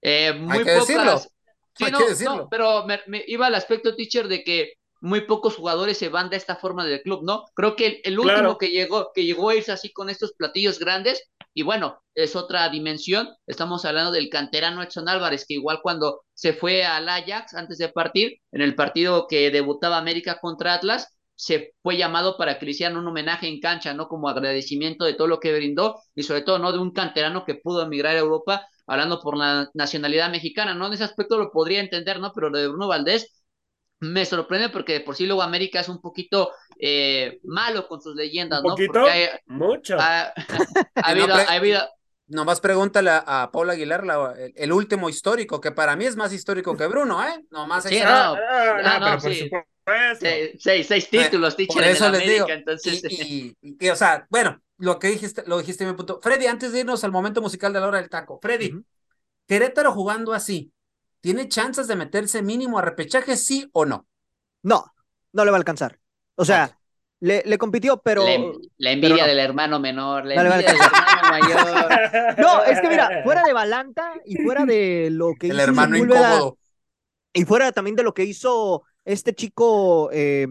Eh, muy Hay que decirlo. Sí, no, no, pero me, iba al aspecto, teacher, de que muy pocos jugadores se van de esta forma del club, ¿no? Creo que el, último que llegó, que llegó a irse así con estos platillos grandes, y bueno, es otra dimensión. Estamos hablando del canterano Edson Álvarez, que igual cuando se fue al Ajax antes de partir, en el partido que debutaba América contra Atlas, se fue llamado para que le hicieran un homenaje en cancha, ¿no? Como agradecimiento de todo lo que brindó y sobre todo, ¿no? De un canterano que pudo emigrar a Europa hablando por la nacionalidad mexicana, ¿no? En ese aspecto lo podría entender, ¿no? Pero lo de Bruno Valdés me sorprende porque por sí luego América es un poquito eh, malo con sus leyendas, ¿no? Poquito, mucho. Ha, habido, Nomás pregúntale a, Paula Aguilar el, último histórico, que para mí es más histórico que Bruno, ¿eh? Nomás sí, no, no, sí. Seis, seis, títulos, eh, Por eso les digo. Entonces... Y, o sea, bueno, lo que dijiste, lo dijiste en mi punto. Freddy, antes de irnos al momento musical de la hora del taco, Freddy, Querétaro jugando así, ¿tiene chances de meterse mínimo a repechaje, sí o no? No, no le va a alcanzar. O sea, le, le, compitió, pero. La, envidia del hermano menor, la envidia del hermano mayor. No, es que mira, fuera de Balanta y fuera de lo que el hermano incómodo. Y fuera también de lo que hizo este chico, eh,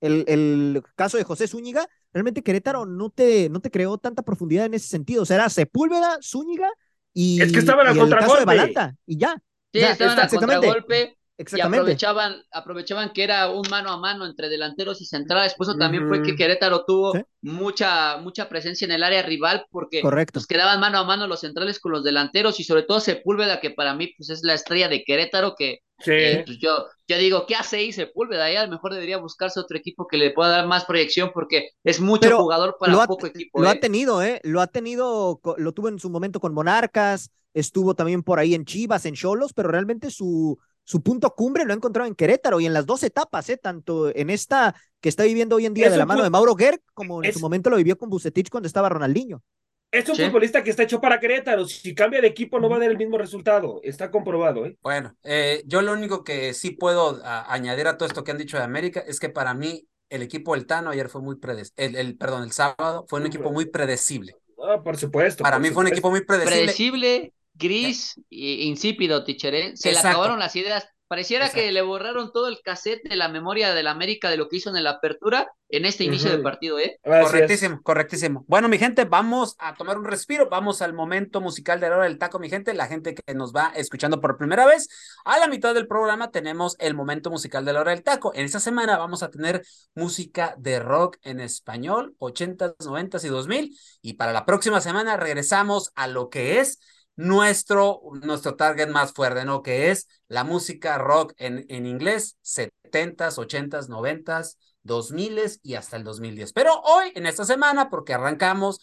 el, el, caso de José Zúñiga, realmente Querétaro no te, no te creó tanta profundidad en ese sentido. O sea, era Sepúlveda, Zúñiga y. Es que estaba en el caso de Balanta, y ya. Sí, estaban a contragolpe y aprovechaban, aprovechaban que era un mano a mano entre delanteros y centrales. Por eso también fue que Querétaro tuvo mucha, mucha presencia en el área rival porque pues, quedaban mano a mano los centrales con los delanteros y sobre todo Sepúlveda, que para mí pues, es la estrella de Querétaro, que eh, pues, yo, yo digo, ¿qué hace ahí Sepúlveda? Ahí a lo mejor debería buscarse otro equipo que le pueda dar más proyección porque es mucho jugador para poco equipo. Lo ha ¿eh? tenido, ¿eh? Lo ha tenido, lo tuvo en su momento con Monarcas, estuvo también por ahí en Chivas, en Cholos, pero realmente su su punto cumbre lo ha encontrado en Querétaro y en las dos etapas, ¿eh? tanto en esta que está viviendo hoy en día de la mano de Mauro Gerg, como en su momento lo vivió con Bucetich cuando estaba Ronaldinho. Es un futbolista que está hecho para Querétaro. Si cambia de equipo no va a dar el mismo resultado. Está comprobado. ¿eh? Bueno, eh, yo lo único que sí puedo añadir a todo esto que han dicho de América es que para mí el equipo del Tano ayer fue muy predecible. El, perdón, el sábado fue un equipo muy predecible. Ah, por supuesto. Para mí fue un equipo muy predecible. Predecible, gris e insípido, Tichere. Se le acabaron las ideas. Pareciera que le borraron todo el cassette de la memoria del América de lo que hizo en la apertura en este inicio de partido, ¿eh? correctísimo, correctísimo. Bueno, mi gente, vamos a tomar un respiro, vamos al momento musical de la hora del taco, mi gente, la gente que nos va escuchando por primera vez. A la mitad del programa tenemos el momento musical de la hora del taco. En esta semana vamos a tener música de rock en español, 80s, 90s y 2000. Y para la próxima semana regresamos a lo que es nuestro, nuestro target más fuerte, ¿no? Que es la música rock en, en inglés, 70s, 80s, 90s, 2000s y hasta el 2010. Pero hoy, en esta semana, porque arrancamos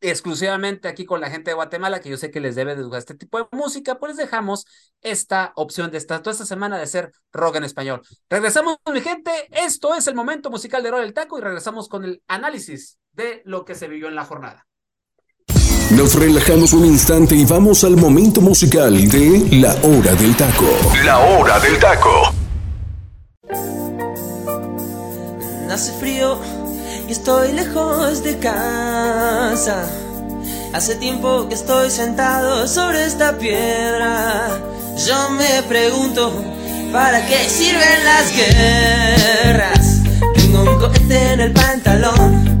exclusivamente aquí con la gente de Guatemala, que yo sé que les debe de gustar este tipo de música, pues dejamos esta opción de esta, toda esta semana de ser rock en español. Regresamos, mi gente, esto es el momento musical de Rock del Taco y regresamos con el análisis de lo que se vivió en la jornada. Nos relajamos un instante y vamos al momento musical de La Hora del Taco. La Hora del Taco. Hace frío y estoy lejos de casa. Hace tiempo que estoy sentado sobre esta piedra. Yo me pregunto, ¿para qué sirven las guerras? Tengo un cohete en el pantalón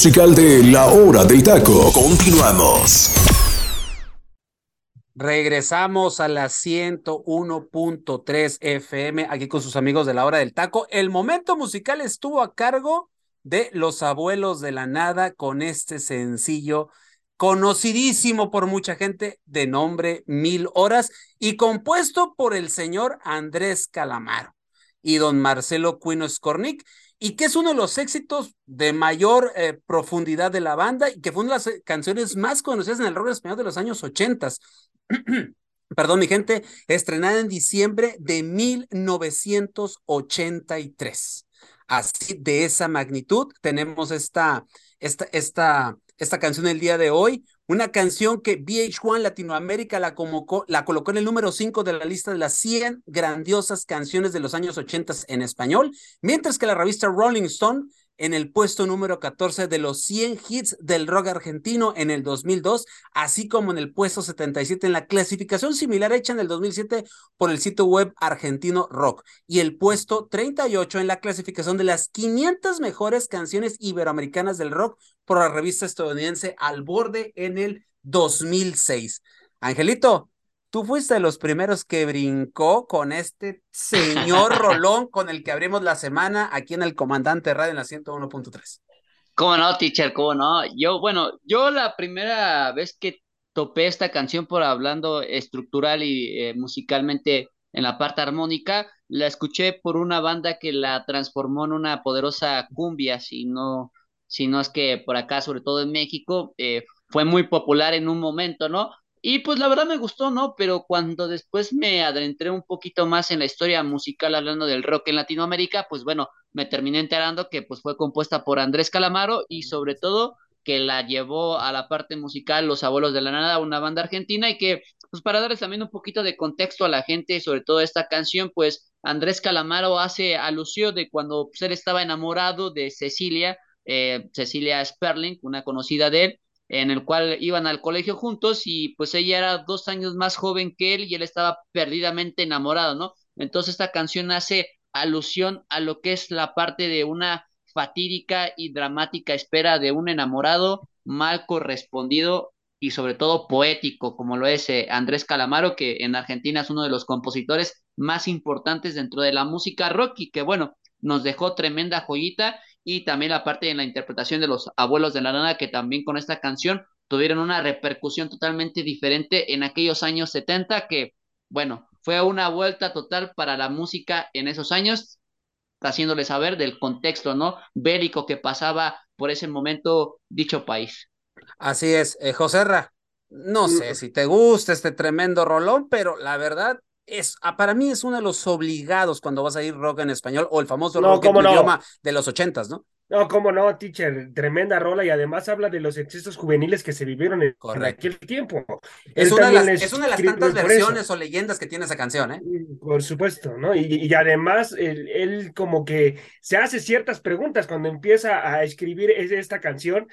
Musical de La Hora del Taco. Continuamos. Regresamos a la 101.3 FM aquí con sus amigos de la hora del taco. El momento musical estuvo a cargo de Los Abuelos de la Nada con este sencillo conocidísimo por mucha gente de nombre Mil Horas y compuesto por el señor Andrés Calamaro y don Marcelo Cuino Skornik y que es uno de los éxitos de mayor eh, profundidad de la banda y que fue una de las eh, canciones más conocidas en el rock español de los años ochentas. Perdón, mi gente, estrenada en diciembre de 1983. Así de esa magnitud tenemos esta, esta, esta, esta canción el día de hoy, una canción que VH1 Latinoamérica la, la colocó en el número 5 de la lista de las 100 grandiosas canciones de los años 80 en español, mientras que la revista Rolling Stone en el puesto número 14 de los 100 hits del rock argentino en el 2002, así como en el puesto 77 en la clasificación similar hecha en el 2007 por el sitio web argentino rock y el puesto 38 en la clasificación de las 500 mejores canciones iberoamericanas del rock por la revista estadounidense Al Borde en el 2006. Angelito, tú fuiste de los primeros que brincó con este señor Rolón con el que abrimos la semana aquí en el Comandante Radio en la 101.3. ¿Cómo no, teacher? ¿Cómo no? Yo, bueno, yo la primera vez que topé esta canción por hablando estructural y eh, musicalmente en la parte armónica, la escuché por una banda que la transformó en una poderosa cumbia, si no, si no es que por acá, sobre todo en México, eh, fue muy popular en un momento, ¿no? Y pues la verdad me gustó, ¿no? Pero cuando después me adentré un poquito más en la historia musical hablando del rock en Latinoamérica, pues bueno, me terminé enterando que pues fue compuesta por Andrés Calamaro y sobre todo que la llevó a la parte musical Los Abuelos de la Nada, una banda argentina y que pues para darles también un poquito de contexto a la gente sobre todo esta canción, pues Andrés Calamaro hace alusión de cuando pues, él estaba enamorado de Cecilia, eh, Cecilia Sperling, una conocida de él, en el cual iban al colegio juntos y pues ella era dos años más joven que él y él estaba perdidamente enamorado, ¿no? Entonces esta canción hace alusión a lo que es la parte de una fatídica y dramática espera de un enamorado mal correspondido y sobre todo poético, como lo es eh, Andrés Calamaro, que en Argentina es uno de los compositores más importantes dentro de la música rock y que bueno, nos dejó tremenda joyita y también la parte de la interpretación de los abuelos de la nada que también con esta canción tuvieron una repercusión totalmente diferente en aquellos años 70 que, bueno, fue una vuelta total para la música en esos años, haciéndole saber del contexto, ¿no? Bélico que pasaba por ese momento dicho país. Así es, eh, José Ra, no sé si te gusta este tremendo rolón, pero la verdad es, ah, para mí es uno de los obligados cuando vas a ir rock en español o el famoso rock en idioma de los ochentas, ¿no? No, cómo no, teacher, tremenda rola y además habla de los excesos juveniles que se vivieron en, aquel tiempo. Es una, de las, es una, de las, tantas versiones o leyendas que tiene esa canción, ¿eh? Por supuesto, ¿no? Y, y además él, él, como que se hace ciertas preguntas cuando empieza a escribir esta canción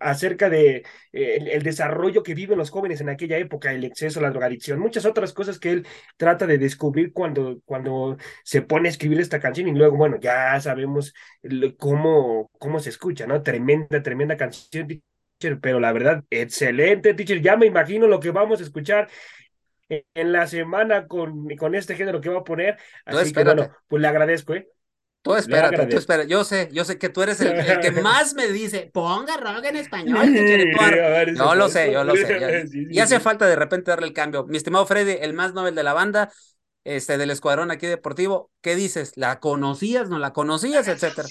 acerca de eh, el, desarrollo que viven los jóvenes en aquella época, el exceso, la drogadicción, muchas otras cosas que él trata de descubrir cuando, cuando se pone a escribir esta canción y luego, bueno, ya sabemos cómo, cómo se escucha, ¿no? Tremenda, tremenda canción, teacher, pero la verdad, excelente, teacher, ya me imagino lo que vamos a escuchar en la semana con, con este género que va a poner. Así que bueno, pues le agradezco, ¿eh? Tú espérate, tú espérate. Yo sé, yo sé que tú eres el, que más me dice, ponga rock en español. yo lo sé, yo lo sé. y hace falta de repente darle el cambio. Mi estimado Freddy, el más novel de la banda, este, del escuadrón aquí deportivo, ¿qué dices? ¿La conocías, no la conocías, etcétera?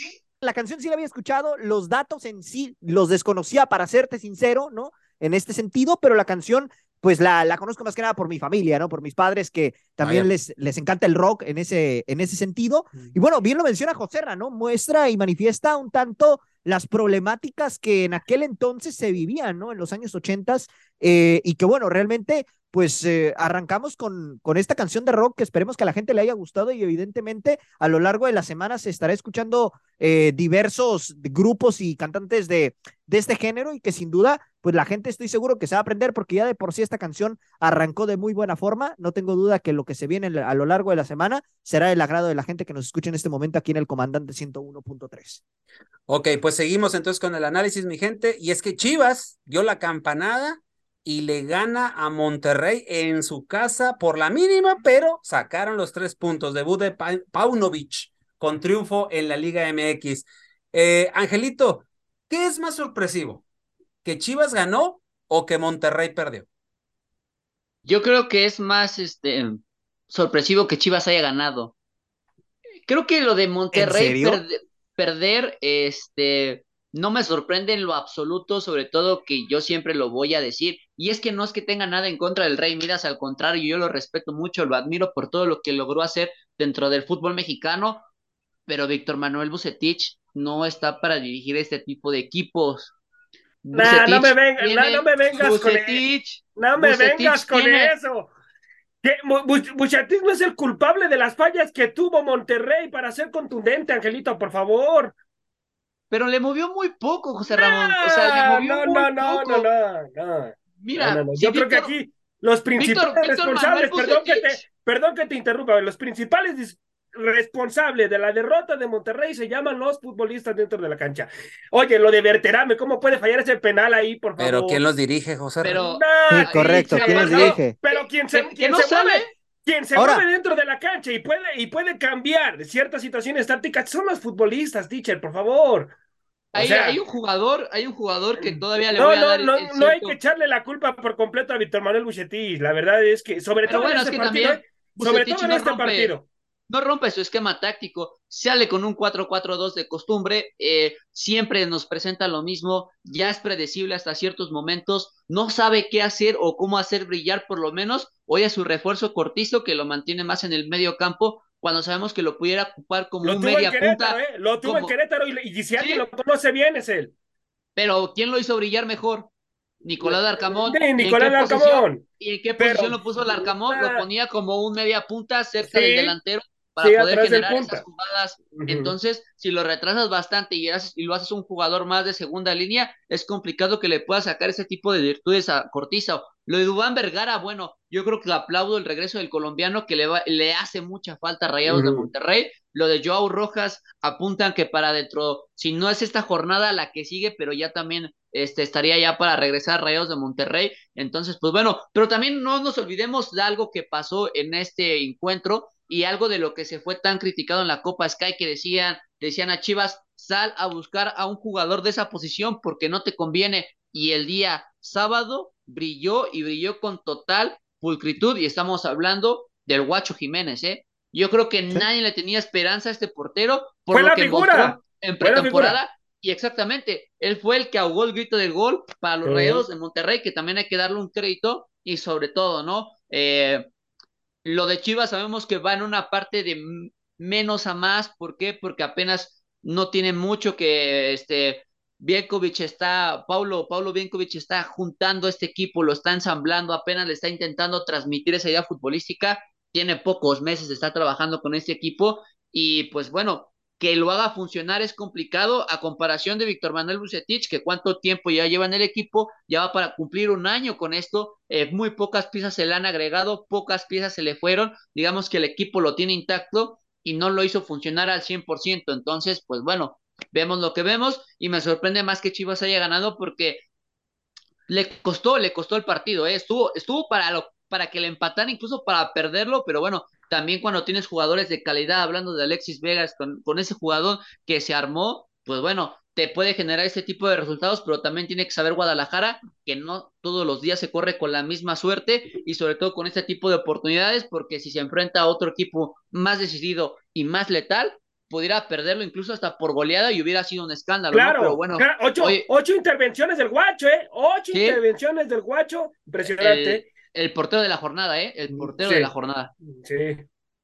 La canción sí la había escuchado, los datos en sí los desconocía, para serte sincero, ¿no? En este sentido, pero la canción pues la, la conozco más que nada por mi familia, ¿no? Por mis padres que también les, les encanta el rock en ese, en ese sentido. Y bueno, bien lo menciona Joserra, ¿no? Muestra y manifiesta un tanto las problemáticas que en aquel entonces se vivían, ¿no? En los años ochentas, eh, y que bueno, realmente pues eh, arrancamos con, con esta canción de rock que esperemos que a la gente le haya gustado y evidentemente a lo largo de la semana se estará escuchando eh, diversos grupos y cantantes de, de este género y que sin duda pues la gente estoy seguro que se va a aprender porque ya de por sí esta canción arrancó de muy buena forma, no tengo duda que lo lo que se viene a lo largo de la semana será el agrado de la gente que nos escucha en este momento aquí en el Comandante 101.3. Ok, pues seguimos entonces con el análisis, mi gente. Y es que Chivas dio la campanada y le gana a Monterrey en su casa por la mínima, pero sacaron los tres puntos. Debut de Paunovic con triunfo en la Liga MX. Eh, Angelito, ¿qué es más sorpresivo? ¿Que Chivas ganó o que Monterrey perdió? Yo creo que es más este, sorpresivo que Chivas haya ganado. Creo que lo de Monterrey perder, este, no me sorprende en lo absoluto, sobre todo que yo siempre lo voy a decir. Y es que no es que tenga nada en contra del Rey Midas, al contrario, yo lo respeto mucho, lo admiro por todo lo que logró hacer dentro del fútbol mexicano, pero Víctor Manuel Bucetich no está para dirigir este tipo de equipos no me, vengas, no, me vengas con eso. No me vengas con eso. Bucetich no es el culpable de las fallas que tuvo Monterrey para ser contundente, Angelito, por favor. Pero le movió muy poco, José Ramón. o sea, le movió no, no, no, no, no, no, Mira, yo creo que aquí los principales responsables, perdón que, te, perdón que te interrumpa, los principales responsable de la derrota de Monterrey se llaman los futbolistas dentro de la cancha. Oye, lo de Berterame, ¿cómo puede fallar ese penal ahí, por favor? Pero ¿quién los dirige, José? Pero, sí, correcto, ¿quién los dirige? Pero ¿quién se, quién no se mueve? Quien se mueve dentro de la cancha y puede, y puede cambiar ciertas situaciones tácticas son los futbolistas, teacher, por favor. Hay, hay, un jugador, hay un jugador que todavía le voy a dar. No, no, no hay que echarle la culpa por completo a Víctor Manuel Buchetis. La verdad es que, sobre todo en este partido, sobre todo en este partido no rompe su esquema táctico, sale con un 4-4-2 de costumbre, eh, siempre nos presenta lo mismo, ya es predecible hasta ciertos momentos, no sabe qué hacer o cómo hacer brillar por lo menos, hoy a su refuerzo cortizo que lo mantiene más en el medio campo, cuando sabemos que lo pudiera ocupar como un media punta. ¿eh? Lo tuvo en Querétaro y, si alguien lo conoce bien es él. Pero ¿quién lo hizo brillar mejor? Nicolás Arcamón. Nicolás Arcamón. ¿Y en qué posición lo puso el Arcamón? Lo ponía como un media punta cerca del delantero para poder generar esas jugadas. Entonces, si lo retrasas bastante y, y, lo haces un jugador más de segunda línea, es complicado que le puedas sacar ese tipo de virtudes a Cortiza. Lo de Dubán Vergara, bueno, yo creo que aplaudo el regreso del colombiano que le, le hace mucha falta a Rayados de Monterrey. Lo de Joao Rojas apuntan que para dentro, si no es esta jornada la que sigue, pero ya también este, estaría ya para regresar a Rayados de Monterrey. Entonces, pues bueno, pero también no nos olvidemos de algo que pasó en este encuentro y algo de lo que se fue tan criticado en la Copa Sky que decían, decían a Chivas, sal a buscar a un jugador de esa posición porque no te conviene. Y el día sábado brilló y brilló con total pulcritud y estamos hablando del Guacho Jiménez, ¿eh? Yo creo que nadie le tenía esperanza a este portero por lo que mostró en pretemporada. Y exactamente, él fue el que ahogó el grito del gol para los Rayados de Monterrey, que también hay que darle un crédito y sobre todo, ¿no? Eh, lo de Chivas sabemos que va en una parte de menos a más. ¿Por qué? Porque apenas no tiene mucho que este Bienkovic está, Paulo, Paulo está juntando este equipo, lo está ensamblando, apenas le está intentando transmitir esa idea futbolística. Tiene pocos meses estar trabajando con este equipo y pues bueno, que lo haga funcionar es complicado a comparación de Víctor Manuel Bucetich, que cuánto tiempo ya lleva en el equipo, ya va para cumplir un año con esto, eh, muy pocas piezas se le han agregado, pocas piezas se le fueron, digamos que el equipo lo tiene intacto y no lo hizo funcionar al 100%, entonces, pues bueno, vemos lo que vemos y me sorprende más que Chivas haya ganado porque le costó, le costó el partido, ¿eh? estuvo, estuvo para lo para que le empataran, incluso para perderlo, pero bueno, también cuando tienes jugadores de calidad, hablando de Alexis Vegas, con, con ese jugador que se armó, pues bueno, te puede generar ese tipo de resultados, pero también tiene que saber Guadalajara que no todos los días se corre con la misma suerte y sobre todo con este tipo de oportunidades, porque si se enfrenta a otro equipo más decidido y más letal, pudiera perderlo incluso hasta por goleada y hubiera sido un escándalo. Claro, Pero bueno, ocho, intervenciones del guacho, ¿eh? Ocho intervenciones del guacho, impresionante el portero de la jornada, ¿eh? El mm, portero de la jornada. Sí,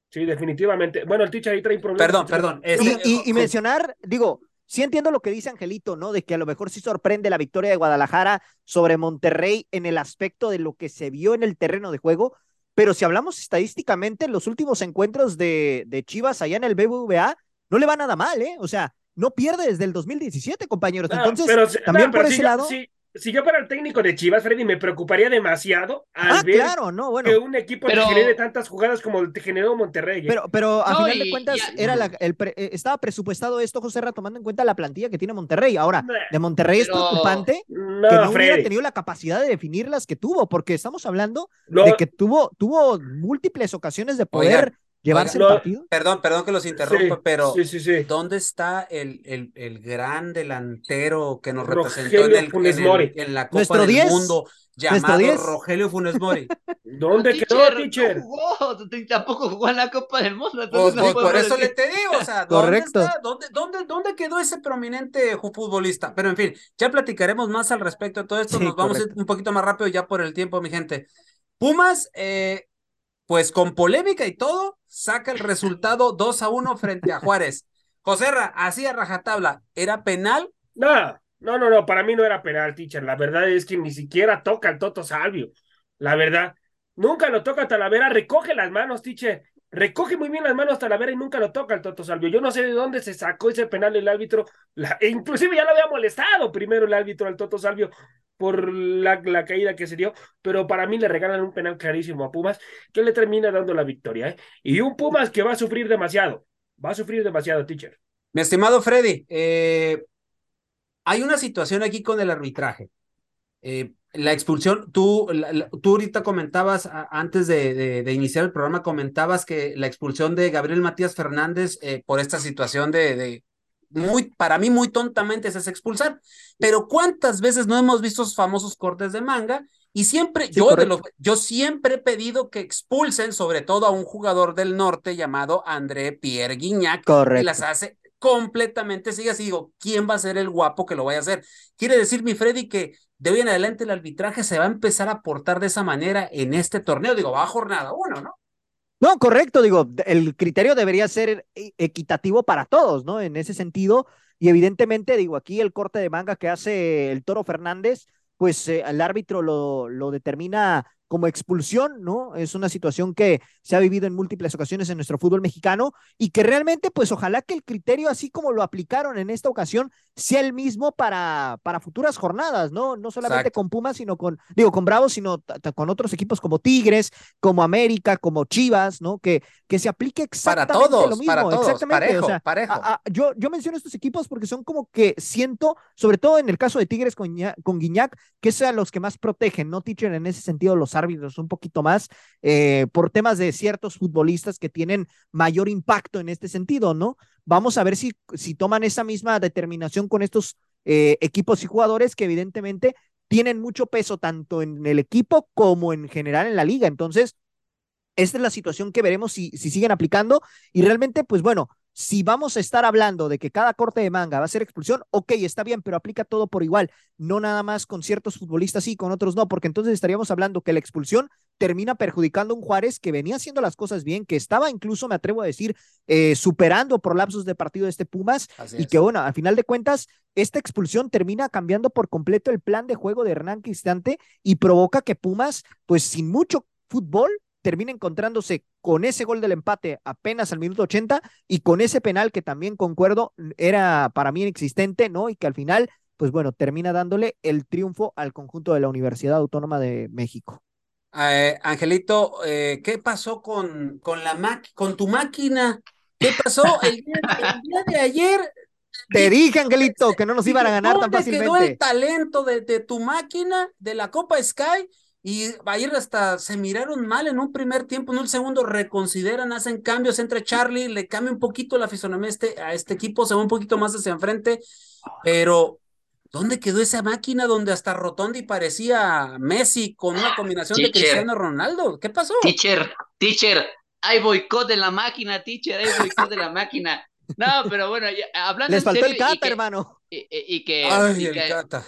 sí, definitivamente. Bueno, el teacher ahí trae un Perdón, perdón. y, y, mencionar, digo, sí entiendo lo que dice Angelito, ¿no? De que a lo mejor sí sorprende la victoria de Guadalajara sobre Monterrey en el aspecto de lo que se vio en el terreno de juego, pero si hablamos estadísticamente, los últimos encuentros de, de Chivas allá en el BBVA no le va nada mal, ¿eh? O sea, no pierde desde el 2017, compañeros. Entonces, también por ese lado. Si yo fuera el técnico de Chivas, Freddy, me preocuparía demasiado al ah, ver claro, no, bueno. que un equipo te genere tantas jugadas como te generó Monterrey. ¿eh? Pero, pero a final de cuentas, era la, el eh, estaba presupuestado esto, José Ra, tomando en cuenta la plantilla que tiene Monterrey. Ahora, de Monterrey es preocupante que no hubiera tenido la capacidad de definir las que tuvo, porque estamos hablando de que tuvo, tuvo múltiples ocasiones de poder llevarse el partido. Perdón, perdón que los interrumpa, pero ¿dónde está el, el, el, gran delantero que nos representó en, el, en, la Copa del Mundo? Llamado Rogelio Funes Mori. ¿Dónde quedó, teacher? No jugó, tampoco jugó en la Copa del Mundo. Pues, pues, por eso le te digo, o sea, ¿dónde, Está? ¿Dónde, dónde, ¿Dónde quedó ese prominente futbolista? Pero en fin, ya platicaremos más al respecto de todo esto. Nos vamos un poquito más rápido ya por el tiempo, mi gente. Pumas, eh, pues con polémica y todo, saca el resultado 2 a 1 frente a Juárez. Joserra, así a rajatabla, ¿era penal? No, no, no, no, para mí no era penal, teacher. La verdad es que ni siquiera toca el Toto Salvio. La verdad, nunca lo toca Talavera, recoge las manos, teacher. Recoge muy bien las manos Talavera y nunca lo toca el Toto Salvio. Yo no sé de dónde se sacó ese penal el árbitro. e inclusive ya lo había molestado primero el árbitro al Toto Salvio por la, caída que se dio, pero para mí le regalan un penal clarísimo a Pumas que le termina dando la victoria. ¿eh? Y un Pumas que va a sufrir demasiado, va a sufrir demasiado, teacher. Mi estimado Freddy, eh, hay una situación aquí con el arbitraje. Eh, la expulsión, tú, tú ahorita comentabas, antes de, iniciar el programa, comentabas que la expulsión de Gabriel Matías Fernández por esta situación de, muy, para mí muy tontamente es expulsar. Pero ¿cuántas veces no hemos visto esos famosos cortes de manga? Y siempre, yo, de los, yo siempre he pedido que expulsen sobre todo a un jugador del norte llamado André Pierre Guignac. Correcto. Y las hace completamente sigue así. Digo, ¿quién va a ser el guapo que lo vaya a hacer? Quiere decir, mi Freddy, que de hoy en adelante el arbitraje se va a empezar a portar de esa manera en este torneo. Digo, va a jornada uno, ¿no? No, correcto, digo, el criterio debería ser e, equitativo para todos, ¿no? En ese sentido, y evidentemente, digo, aquí el corte de manga que hace el Toro Fernández, pues eh, el árbitro lo, lo determina como expulsión, ¿no? Es una situación que se ha vivido en múltiples ocasiones en nuestro fútbol mexicano y que realmente, pues ojalá que el criterio, así como lo aplicaron en esta ocasión, sea el mismo para, para futuras jornadas, ¿no? No solamente con Pumas, sino con, digo, con Bravos, sino con otros equipos como Tigres, como América, como Chivas, ¿no? Que, que se aplique exactamente para todos, lo mismo. Para todos, exactamente. Parejo, yo, yo menciono estos equipos porque son como que siento, sobre todo en el caso de Tigres con, con Guiñac, que sean los que más protegen, ¿no, teacher? En ese sentido, los árbitros un poquito más eh, por temas de ciertos futbolistas que tienen mayor impacto en este sentido, ¿no? Vamos a ver si, si toman esa misma determinación con estos eh, equipos y jugadores que evidentemente tienen mucho peso tanto en el equipo como en general en la liga. Entonces, esta es la situación que veremos si, si siguen aplicando y realmente, pues bueno, si vamos a estar hablando de que cada corte de manga va a ser expulsión, ok, está bien, pero aplica todo por igual, no nada más con ciertos futbolistas y con otros no, porque entonces estaríamos hablando que la expulsión termina perjudicando a un Juárez que venía haciendo las cosas bien, que estaba incluso, me atrevo a decir, eh, superando por lapsos de partido de este Pumas, y que bueno, al final de cuentas, esta expulsión termina cambiando por completo el plan de juego de Hernán Cristante y provoca que Pumas, pues sin mucho fútbol, termina encontrándose con ese gol del empate apenas al minuto 80 y con ese penal que también concuerdo era para mí inexistente, ¿no? Y que al final, pues bueno, termina dándole el triunfo al conjunto de la Universidad Autónoma de México. Eh, Angelito, eh, ¿qué pasó con, con, la con tu máquina? ¿Qué pasó el día, de ayer? Te dije, Angelito, que no nos iban a ganar tan fácilmente. quedó el talento de, de tu máquina de la Copa Sky? Y ayer hasta se miraron mal en un primer tiempo, en un segundo reconsideran, hacen cambios, entre Charlie, le cambia un poquito la fisonomía a este, a este equipo, se va un poquito más hacia enfrente, pero ¿dónde quedó esa máquina donde hasta Rotondi parecía Messi con una combinación de Cristiano Ronaldo? ¿Qué pasó? Teacher, teacher, hay boicot de la máquina, teacher, hay boicot de la máquina. No, pero bueno, hablando Les faltó el cata, hermano. Y, que, Ay, el cata.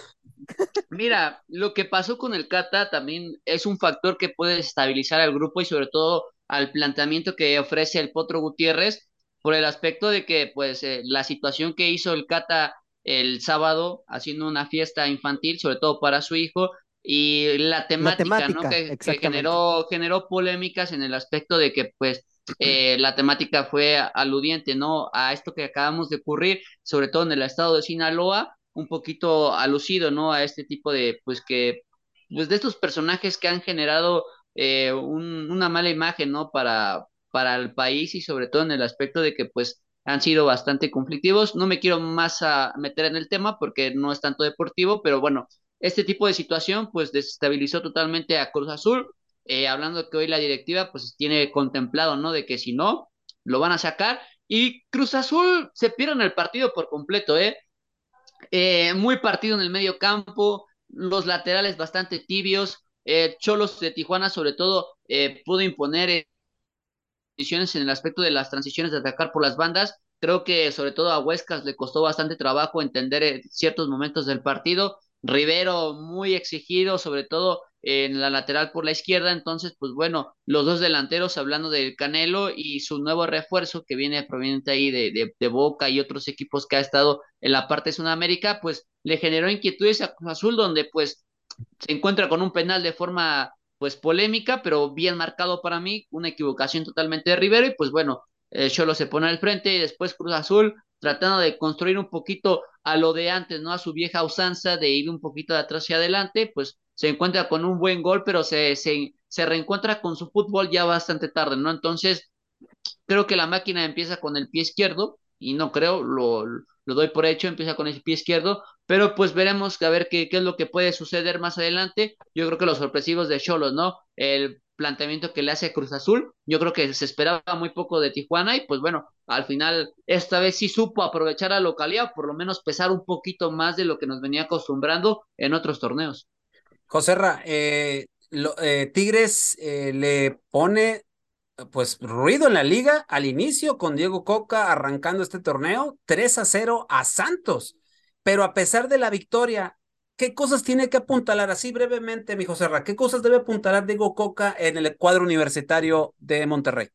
Mira, lo que pasó con el Cata también es un factor que puede estabilizar al grupo y sobre todo al planteamiento que ofrece el Potro Gutiérrez por el aspecto de que pues eh, la situación que hizo el Cata el sábado haciendo una fiesta infantil, sobre todo para su hijo, y la temática, ¿no? que, generó, generó polémicas en el aspecto de que pues eh, la temática fue aludiente, ¿no? A esto que acabamos de ocurrir, sobre todo en el estado de Sinaloa, un poquito alucido, ¿no? A este tipo de, pues que, pues de estos personajes que han generado eh, una mala imagen, ¿no? Para, para el país y sobre todo en el aspecto de que, pues, han sido bastante conflictivos. No me quiero más a meter en el tema porque no es tanto deportivo, pero bueno, este tipo de situación, pues, desestabilizó totalmente a Cruz Azul. Eh, hablando que hoy la directiva, pues, tiene contemplado, ¿no? De que si no, lo van a sacar. Y Cruz Azul se pierde el partido por completo, ¿eh? Eh, muy partido en el medio campo, los laterales bastante tibios. Eh, Cholos de Tijuana, sobre todo, eh, pudo imponer decisiones en el aspecto de las transiciones de atacar por las bandas. Creo que sobre todo a Huescas le costó bastante trabajo entender ciertos momentos del partido. Rivero muy exigido, sobre todo en la lateral por la izquierda. Entonces, pues bueno, los dos delanteros, hablando del Canelo y su nuevo refuerzo que viene proveniente ahí de, de, Boca y otros equipos que ha estado en la parte de Sudamérica, pues le generó inquietudes a Cruz Azul, donde pues se encuentra con un penal de forma pues polémica, pero bien marcado para mí, una equivocación totalmente de Rivero y pues bueno, eh, Cholo se pone al frente y después Cruz Azul tratando de construir un poquito a lo de antes, ¿no? A su vieja usanza de ir un poquito de atrás hacia adelante, pues se encuentra con un buen gol, pero se, se, se reencuentra con su fútbol ya bastante tarde, ¿no? Entonces, creo que la máquina empieza con el pie izquierdo, y no creo, lo, lo doy por hecho, empieza con el pie izquierdo, pero pues veremos a ver qué, qué es lo que puede suceder más adelante. Yo creo que los sorpresivos de Cholos, ¿no? El planteamiento que le hace Cruz Azul. Yo creo que se esperaba muy poco de Tijuana y pues bueno, al final esta vez sí supo aprovechar la localidad, por lo menos pesar un poquito más de lo que nos venía acostumbrando en otros torneos. José eh, eh, Tigres eh, le pone pues ruido en la liga al inicio con Diego Coca arrancando este torneo 3 a 0 a Santos. Pero a pesar de la victoria, ¿qué cosas tiene que apuntalar así brevemente, mi José ¿Qué cosas debe apuntalar Diego Coca en el cuadro universitario de Monterrey?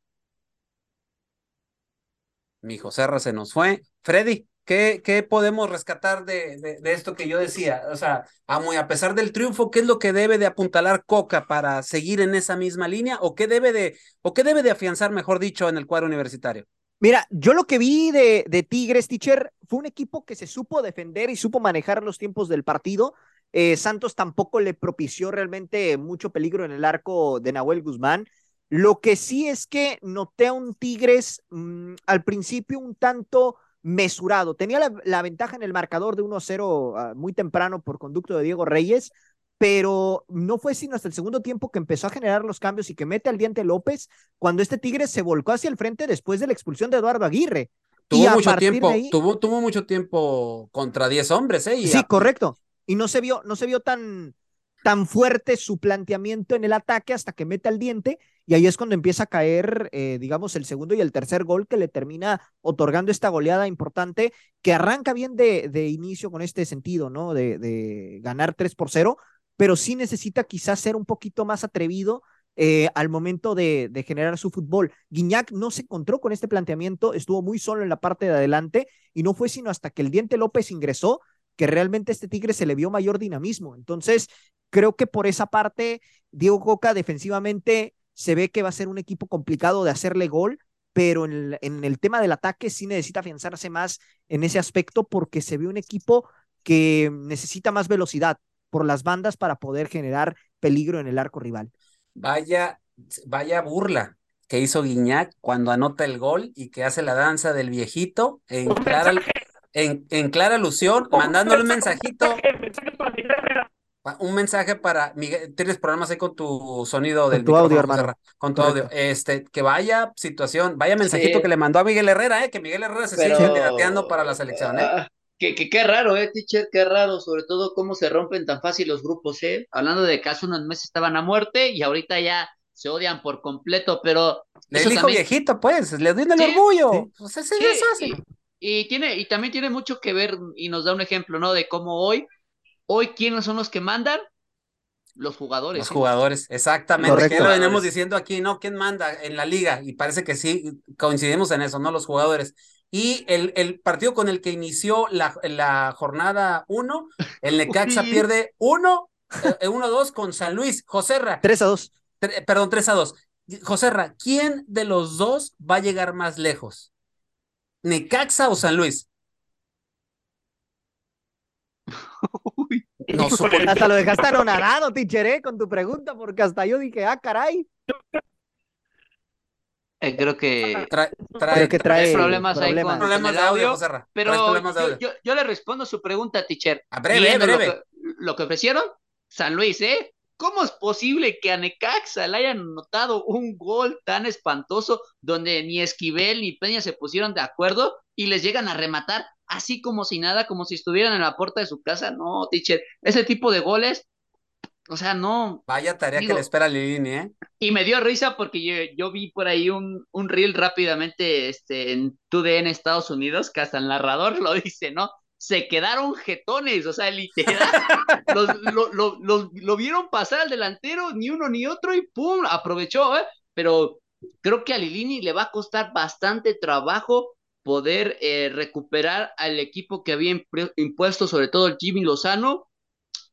Mi José se nos fue. Freddy, ¿qué, qué podemos rescatar de, de, esto que yo decía? O sea, a, muy, a pesar del triunfo, ¿qué es lo que debe de apuntalar Coca para seguir en esa misma línea? ¿O qué debe de, o qué debe de afianzar, mejor dicho, en el cuadro universitario? Mira, yo lo que vi de, Tigres, Teacher, fue un equipo que se supo defender y supo manejar los tiempos del partido. Eh, Santos tampoco le propició realmente mucho peligro en el arco de Nahuel Guzmán. Lo que sí es que noté a un Tigres mm, al principio un tanto mesurado. Tenía la, ventaja en el marcador de 1-0 ah, muy temprano por conducto de Diego Reyes, pero no fue sino hasta el segundo tiempo que empezó a generar los cambios y que mete al diente López cuando este Tigre se volcó hacia el frente después de la expulsión de Eduardo Aguirre. Tuvo mucho tiempo, tuvo, tuvo mucho tiempo contra 10 hombres, ¿eh? sí, correcto. Y no se vio, no se vio tan, tan fuerte su planteamiento en el ataque hasta que mete al diente y ahí es cuando empieza a caer, eh, digamos, el segundo y el tercer gol que le termina otorgando esta goleada importante que arranca bien de, de inicio con este sentido, ¿no? De, de ganar 3 por 0, pero sí necesita quizás ser un poquito más atrevido eh, al momento de, generar su fútbol. Guiñac no se encontró con este planteamiento, estuvo muy solo en la parte de adelante y no fue sino hasta que el Diente López ingresó que realmente este Tigre se le vio mayor dinamismo. Entonces, creo que por esa parte, Diego Coca defensivamente se ve que va a ser un equipo complicado de hacerle gol, pero en el, en el tema del ataque sí necesita afianzarse más en ese aspecto porque se ve un equipo que necesita más velocidad por las bandas para poder generar peligro en el arco rival. Vaya, vaya burla que hizo Guiñac cuando anota el gol y que hace la danza del viejito en clara, en, en clara alusión, mandándole un mensajito. Un mensaje para Miguel, tienes problemas ahí con tu sonido del con tu audio, hermano. Con tu audio. Este, que vaya situación, vaya mensajito que le mandó a Miguel Herrera, eh, que Miguel Herrera se sigue candidateando para la selección, eh. Que, qué raro, eh, teacher, qué raro, sobre todo cómo se rompen tan fácil los grupos, eh. Hablando de que hace unos meses estaban a muerte y ahorita ya se odian por completo, pero. Le dijo viejito, pues, le doy el orgullo. Pues eso Y, y, tiene, y también tiene mucho que ver, y nos da un ejemplo, ¿no? De cómo hoy, hoy, ¿quiénes son los que mandan? Los jugadores. Los jugadores, exactamente. Que lo venimos diciendo aquí, ¿no? ¿Quién manda en la liga? Y parece que sí, coincidimos en eso, ¿no? Los jugadores. Y el, el partido con el que inició la, la jornada 1, el Necaxa pierde 1, 1-2 con San Luis. Joserra. 3 a 2. Perdón, 3 a 2. Joserra, ¿quién de los dos va a llegar más lejos? ¿Necaxa o San Luis? No, hasta lo dejaste anonadado, tichere, con tu pregunta, porque hasta yo dije, ah, caray. Eh, creo que trae, trae, que trae problemas, ahí con, problemas el audio, pero yo, yo, le respondo su pregunta, teacher. A breve, breve. Lo que, lo que, ofrecieron, San Luis, ¿eh? ¿Cómo es posible que a Necaxa le hayan notado un gol tan espantoso donde ni Esquivel ni Peña se pusieron de acuerdo y les llegan a rematar así como si nada, como si estuvieran en la puerta de su casa? No, teacher, ese tipo de goles o sea, no. Vaya tarea que le espera a Lilini, ¿eh? Y me dio risa porque yo, yo vi por ahí un, un reel rápidamente este, en 2DN Estados Unidos, que hasta el narrador lo dice, ¿no? Se quedaron jetones, o sea, literal. los, lo, lo, lo, vieron pasar al delantero, ni uno ni otro, y ¡pum! Aprovechó, ¿eh? Pero creo que a Lilini le va a costar bastante trabajo poder eh, recuperar al equipo que había impuesto, sobre todo el Jimmy Lozano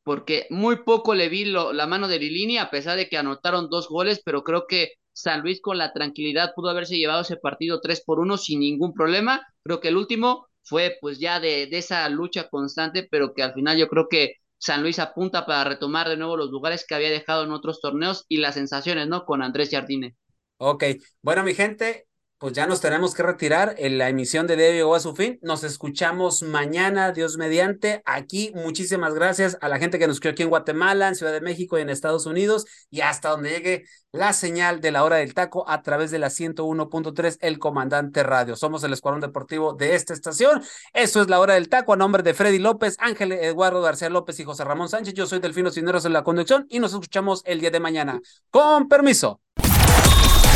porque muy poco le vi la mano de Lilini, a pesar de que anotaron dos goles, pero creo que San Luis con la tranquilidad pudo haberse llevado ese partido 3 por 1 sin ningún problema. Creo que el último fue pues ya de, de esa lucha constante, pero que al final yo creo que San Luis apunta para retomar de nuevo los lugares que había dejado en otros torneos y las sensaciones, ¿no? Con Andrés Jardine. Ok, bueno mi gente, pues ya nos tenemos que retirar. En la emisión de Debe a su fin. Nos escuchamos mañana, Dios mediante. Aquí, muchísimas gracias a la gente que nos escuchó aquí en Guatemala, en Ciudad de México y en Estados Unidos. Y hasta donde llegue la señal de la hora del taco a través de la 101.3, el Comandante Radio. Somos el Escuadrón Deportivo de esta estación. Eso es la hora del taco a nombre de Freddy López, Ángel Eduardo García López y José Ramón Sánchez. Yo soy Delfino Cineros en la conducción y nos escuchamos el día de mañana. Con permiso.